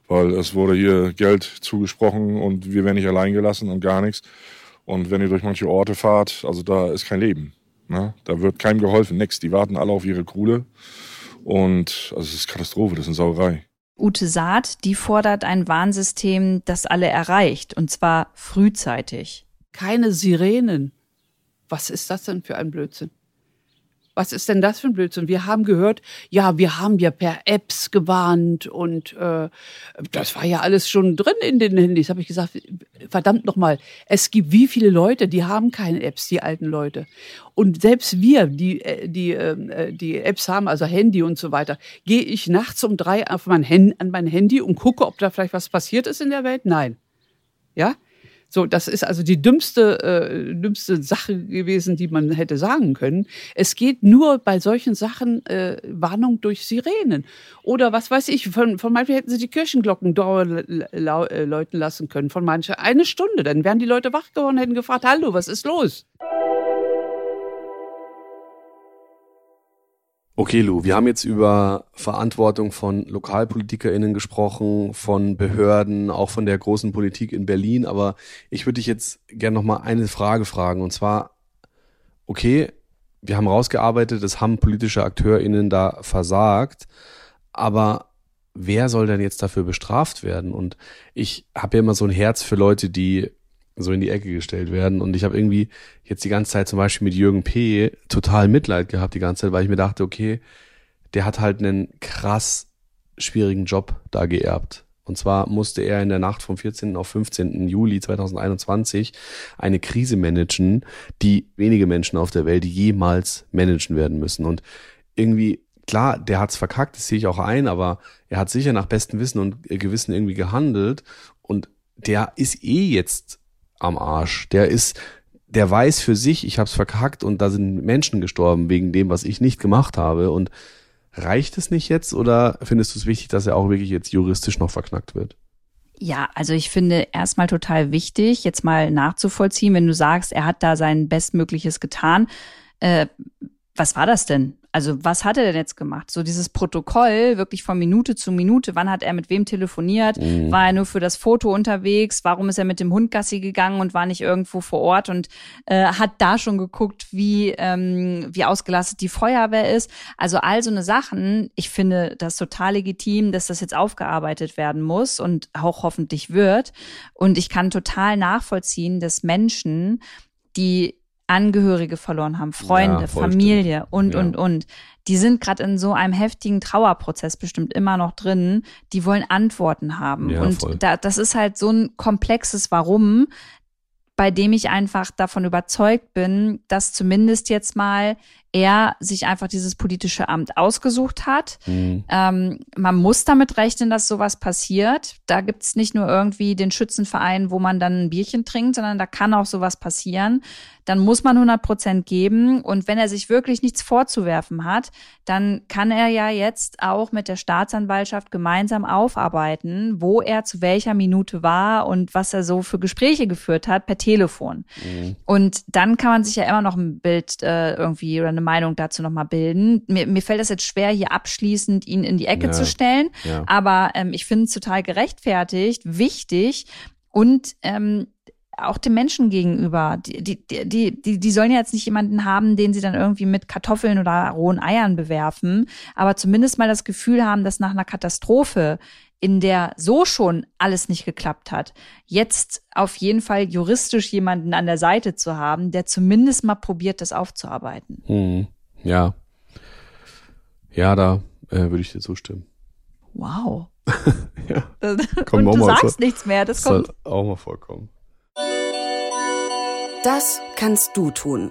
Weil es wurde hier Geld zugesprochen und wir werden nicht allein gelassen und gar nichts. Und wenn ihr durch manche Orte fahrt, also da ist kein Leben. Ne? Da wird keinem geholfen, nix. Die warten alle auf ihre Kohle. Und also es ist Katastrophe, das ist eine Sauerei. Ute Saat, die fordert ein Warnsystem, das alle erreicht, und zwar frühzeitig. Keine Sirenen. Was ist das denn für ein Blödsinn? Was ist denn das für ein Blödsinn? Wir haben gehört, ja, wir haben ja per Apps gewarnt und äh, das war ja alles schon drin in den Handys. Habe ich gesagt, verdammt nochmal, es gibt wie viele Leute, die haben keine Apps, die alten Leute. Und selbst wir, die äh, die äh, die Apps haben, also Handy und so weiter, gehe ich nachts um drei auf mein Handy, an mein Handy und gucke, ob da vielleicht was passiert ist in der Welt? Nein. Ja, so, das ist also die dümmste, äh, dümmste Sache gewesen, die man hätte sagen können. Es geht nur bei solchen Sachen äh, Warnung durch Sirenen. Oder was weiß ich, von, von manchen hätten sie die Kirchenglocken äh, läuten lassen können, von manchen eine Stunde. Dann wären die Leute wach geworden hätten gefragt, hallo, was ist los? Okay, Lou, wir haben jetzt über Verantwortung von LokalpolitikerInnen gesprochen, von Behörden, auch von der großen Politik in Berlin, aber ich würde dich jetzt gerne nochmal eine Frage fragen. Und zwar, okay, wir haben rausgearbeitet, es haben politische AkteurInnen da versagt, aber wer soll denn jetzt dafür bestraft werden? Und ich habe ja immer so ein Herz für Leute, die so in die Ecke gestellt werden. Und ich habe irgendwie jetzt die ganze Zeit zum Beispiel mit Jürgen P. total Mitleid gehabt, die ganze Zeit, weil ich mir dachte, okay, der hat halt einen krass schwierigen Job da geerbt. Und zwar musste er in der Nacht vom 14. auf 15. Juli 2021 eine Krise managen, die wenige Menschen auf der Welt jemals managen werden müssen. Und irgendwie, klar, der hat's verkackt, das sehe ich auch ein, aber er hat sicher nach bestem Wissen und Gewissen irgendwie gehandelt. Und der ist eh jetzt am Arsch. Der ist, der weiß für sich, ich habe es verkackt und da sind Menschen gestorben wegen dem, was ich nicht gemacht habe. Und reicht es nicht jetzt oder findest du es wichtig, dass er auch wirklich jetzt juristisch noch verknackt wird? Ja, also ich finde erstmal total wichtig, jetzt mal nachzuvollziehen, wenn du sagst, er hat da sein Bestmögliches getan. Äh, was war das denn? Also was hat er denn jetzt gemacht? So dieses Protokoll, wirklich von Minute zu Minute, wann hat er mit wem telefoniert? Mhm. War er nur für das Foto unterwegs? Warum ist er mit dem Hund Gassi gegangen und war nicht irgendwo vor Ort und äh, hat da schon geguckt, wie, ähm, wie ausgelastet die Feuerwehr ist? Also all so eine Sachen. Ich finde das total legitim, dass das jetzt aufgearbeitet werden muss und auch hoffentlich wird. Und ich kann total nachvollziehen, dass Menschen, die Angehörige verloren haben, Freunde, Ja, Familie und, Ja. und, und. Die sind gerade in so einem heftigen Trauerprozess bestimmt immer noch drin. Die wollen Antworten haben. Ja, und da, das ist halt so ein komplexes Warum, bei dem ich einfach davon überzeugt bin, dass zumindest jetzt mal er sich einfach dieses politische Amt ausgesucht hat. Mhm. Ähm, man muss damit rechnen, dass sowas passiert. Da gibt's nicht nur irgendwie den Schützenverein, wo man dann ein Bierchen trinkt, sondern da kann auch sowas passieren. Dann muss man 100 Prozent geben. Und wenn er sich wirklich nichts vorzuwerfen hat, dann kann er ja jetzt auch mit der Staatsanwaltschaft gemeinsam aufarbeiten, wo er zu welcher Minute war und was er so für Gespräche geführt hat per Telefon. Mhm. Und dann kann man sich ja immer noch ein Bild äh, irgendwie oder eine Meinung dazu nochmal bilden. Mir, mir fällt das jetzt schwer, hier abschließend ihn in die Ecke Ja. zu stellen. Ja. Aber ähm, ich finde es total gerechtfertigt, wichtig und ähm, auch den Menschen gegenüber. Die, die, die, die, die sollen ja jetzt nicht jemanden haben, den sie dann irgendwie mit Kartoffeln oder rohen Eiern bewerfen, aber zumindest mal das Gefühl haben, dass nach einer Katastrophe, in der so schon alles nicht geklappt hat, jetzt auf jeden Fall juristisch jemanden an der Seite zu haben, der zumindest mal probiert, das aufzuarbeiten. Mhm. Ja. Ja, da äh, würde ich dir zustimmen. Wow. Ja. Und du mal, sagst so- nichts mehr, das Soll kommt. auch mal vorkommen. Das kannst du tun.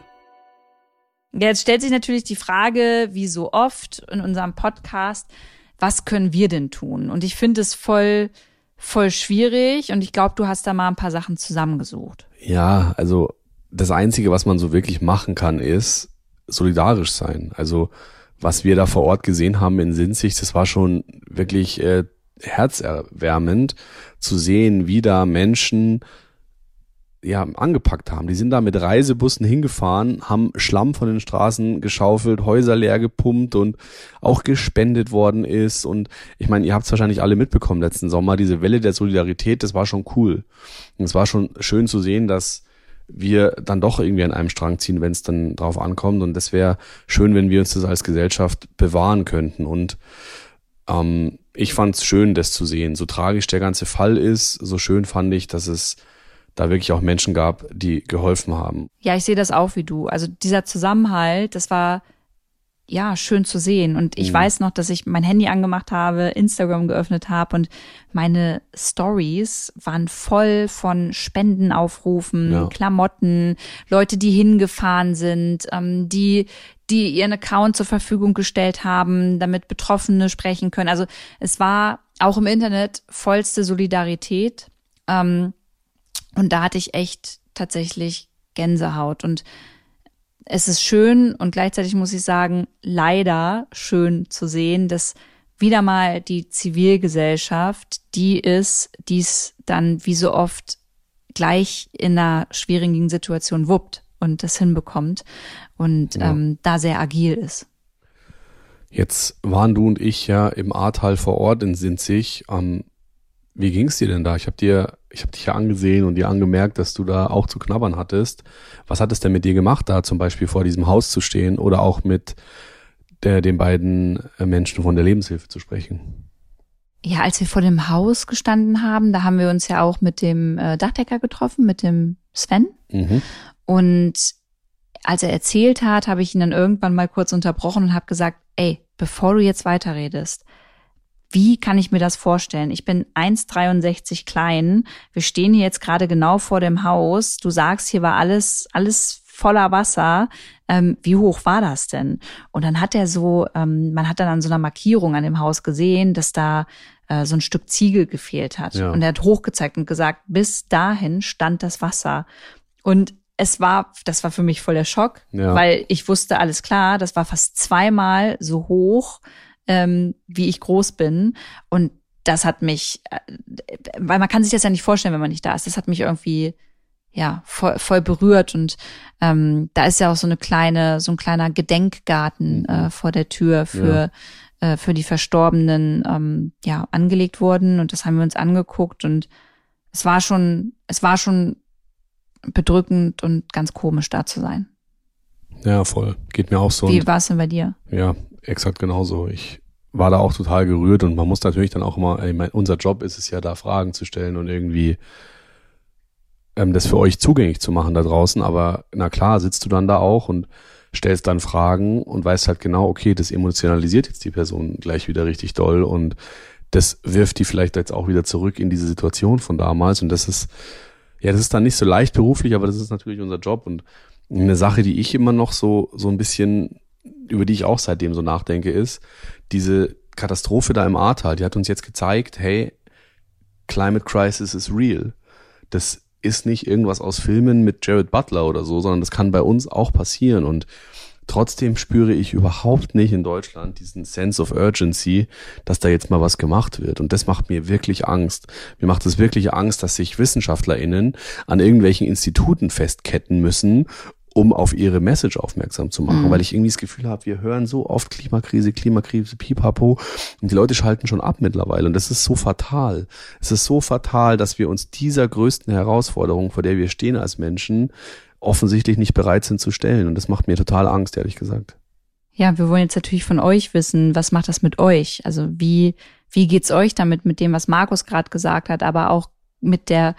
Jetzt stellt sich natürlich die Frage, wie so oft in unserem Podcast, was können wir denn tun? Und ich finde es voll, voll schwierig und ich glaube, du hast da mal ein paar Sachen zusammengesucht. Ja, also das Einzige, was man so wirklich machen kann, ist solidarisch sein. Also was wir da vor Ort gesehen haben in Sinzig, das war schon wirklich äh, herzerwärmend zu sehen, wie da Menschen ja angepackt haben. Die sind da mit Reisebussen hingefahren, haben Schlamm von den Straßen geschaufelt, Häuser leer gepumpt und auch gespendet worden ist. Und ich meine, ihr habt es wahrscheinlich alle mitbekommen letzten Sommer, diese Welle der Solidarität, das war schon cool. Und es war schon schön zu sehen, dass wir dann doch irgendwie an einem Strang ziehen, wenn es dann drauf ankommt. Und das wäre schön, wenn wir uns das als Gesellschaft bewahren könnten. Und ähm, ich fand es schön, das zu sehen. So tragisch der ganze Fall ist, so schön fand ich, dass es da wirklich auch Menschen gab, die geholfen haben. Ja, ich sehe das auch wie du. Also dieser Zusammenhalt, das war ja schön zu sehen. Und ich Mhm. weiß noch, dass ich mein Handy angemacht habe, Instagram geöffnet habe und meine Stories waren voll von Spendenaufrufen, Ja. Klamotten, Leute, die hingefahren sind, ähm, die die ihren Account zur Verfügung gestellt haben, damit Betroffene sprechen können. Also es war auch im Internet vollste Solidarität. Ähm, und da hatte ich echt tatsächlich Gänsehaut. Und es ist schön und gleichzeitig muss ich sagen, leider schön zu sehen, dass wieder mal die Zivilgesellschaft die ist, die es dann wie so oft gleich in einer schwierigen Situation wuppt und das hinbekommt und Ja. ähm, da sehr agil ist. Jetzt waren du und ich ja im Ahrtal vor Ort in Sinzig. Ähm, wie ging's dir denn da? Ich habe dir, ich habe dich ja angesehen und dir angemerkt, dass du da auch zu knabbern hattest. Was hat es denn mit dir gemacht, da zum Beispiel vor diesem Haus zu stehen oder auch mit der, den beiden äh, Menschen von der Lebenshilfe zu sprechen? Ja, als wir vor dem Haus gestanden haben, da haben wir uns ja auch mit dem äh, Dachdecker getroffen, mit dem Sven. Mhm. Und als er erzählt hat, habe ich ihn dann irgendwann mal kurz unterbrochen und habe gesagt, ey, bevor du jetzt weiterredest, wie kann ich mir das vorstellen? Ich bin 1,63 klein. Wir stehen hier jetzt gerade genau vor dem Haus. Du sagst, hier war alles, alles voller Wasser. Ähm, wie hoch war das denn? Und dann hat er so, ähm, man hat dann an so einer Markierung an dem Haus gesehen, dass da äh, so ein Stück Ziegel gefehlt hat. Ja. Und er hat hochgezeigt und gesagt, bis dahin stand das Wasser. Und es war, das war für mich voll der Schock, Ja. weil ich wusste, alles klar, das war fast zweimal so hoch, ähm, wie ich groß bin. Und das hat mich, äh, weil man kann sich das ja nicht vorstellen, wenn man nicht da ist. Das hat mich irgendwie, ja voll, voll berührt und ähm, da ist ja auch so eine kleine, so ein kleiner Gedenkgarten mhm. äh, vor der Tür für ja. äh, für die Verstorbenen ähm, ja angelegt worden und das haben wir uns angeguckt und es war schon, es war schon bedrückend und ganz komisch da zu sein. Ja, voll. Geht mir auch so. Wie war es denn bei dir? Ja, exakt genauso. Ich war da auch total gerührt und man muss natürlich dann auch immer, ich mein, unser Job ist es ja da Fragen zu stellen und irgendwie ähm, das für euch zugänglich zu machen da draußen. Aber na klar, sitzt du dann da auch und stellst dann Fragen und weißt halt genau, okay, das emotionalisiert jetzt die Person gleich wieder richtig doll und das wirft die vielleicht jetzt auch wieder zurück in diese Situation von damals und das ist, ja, das ist dann nicht so leicht beruflich, aber das ist natürlich unser Job und eine Sache, die ich immer noch so, so ein bisschen, über die ich auch seitdem so nachdenke, ist, diese Katastrophe da im Ahrtal, die hat uns jetzt gezeigt, hey, Climate Crisis is real. Das ist nicht irgendwas aus Filmen mit Jared Butler oder so, sondern das kann bei uns auch passieren und Trotzdem spüre ich überhaupt nicht in Deutschland diesen Sense of Urgency, dass da jetzt mal was gemacht wird. Und das macht mir wirklich Angst. Mir macht es wirklich Angst, dass sich WissenschaftlerInnen an irgendwelchen Instituten festketten müssen, um auf ihre Message aufmerksam zu machen, mhm. weil ich irgendwie das Gefühl habe, wir hören so oft Klimakrise, Klimakrise, pipapo und die Leute schalten schon ab mittlerweile und das ist so fatal. Es ist so fatal, dass wir uns dieser größten Herausforderung, vor der wir stehen als Menschen, offensichtlich nicht bereit sind zu stellen und das macht mir total Angst, ehrlich gesagt. Ja, wir wollen jetzt natürlich von euch wissen, was macht das mit euch? Also wie wie geht's euch damit mit dem, was Markus gerade gesagt hat, aber auch mit der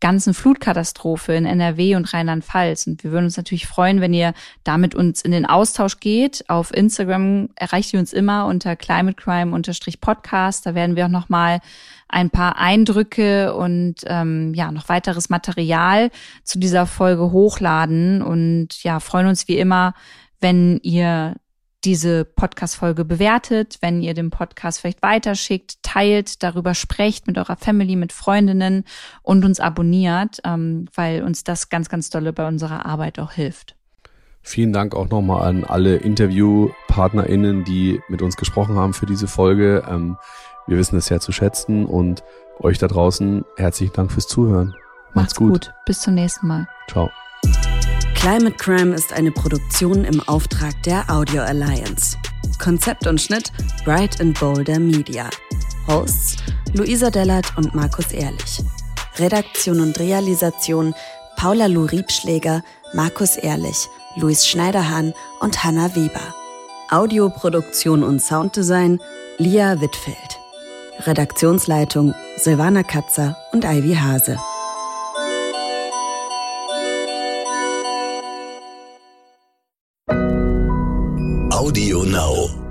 ganzen Flutkatastrophe in NRW und Rheinland-Pfalz. Und wir würden uns natürlich freuen, wenn ihr damit uns in den Austausch geht. Auf Instagram erreicht ihr uns immer unter climatecrime-podcast. Da werden wir auch nochmal ein paar Eindrücke und ähm, ja noch weiteres Material zu dieser Folge hochladen und ja freuen uns wie immer, wenn ihr diese Podcast-Folge bewertet, wenn ihr den Podcast vielleicht weiterschickt, teilt, darüber sprecht mit eurer Family, mit Freundinnen und uns abonniert, ähm, weil uns das ganz, ganz dolle bei unserer Arbeit auch hilft. Vielen Dank auch nochmal an alle InterviewpartnerInnen, die mit uns gesprochen haben für diese Folge. Ähm, wir wissen es sehr zu schätzen und euch da draußen herzlichen Dank fürs Zuhören. Macht's, Macht's gut. gut. Bis zum nächsten Mal. Ciao. Climate Crime ist eine Produktion im Auftrag der Audio Alliance. Konzept und Schnitt Bright and Boulder Media. Hosts Luisa Dellert und Markus Ehrlich. Redaktion und Realisation Paula Lou Riebschläger, Markus Ehrlich, Luis Schneiderhahn und Hanna Weber. Audioproduktion und Sounddesign Lia Wittfeld. Redaktionsleitung Silvana Katzer und Ivy Hase. Audio Now.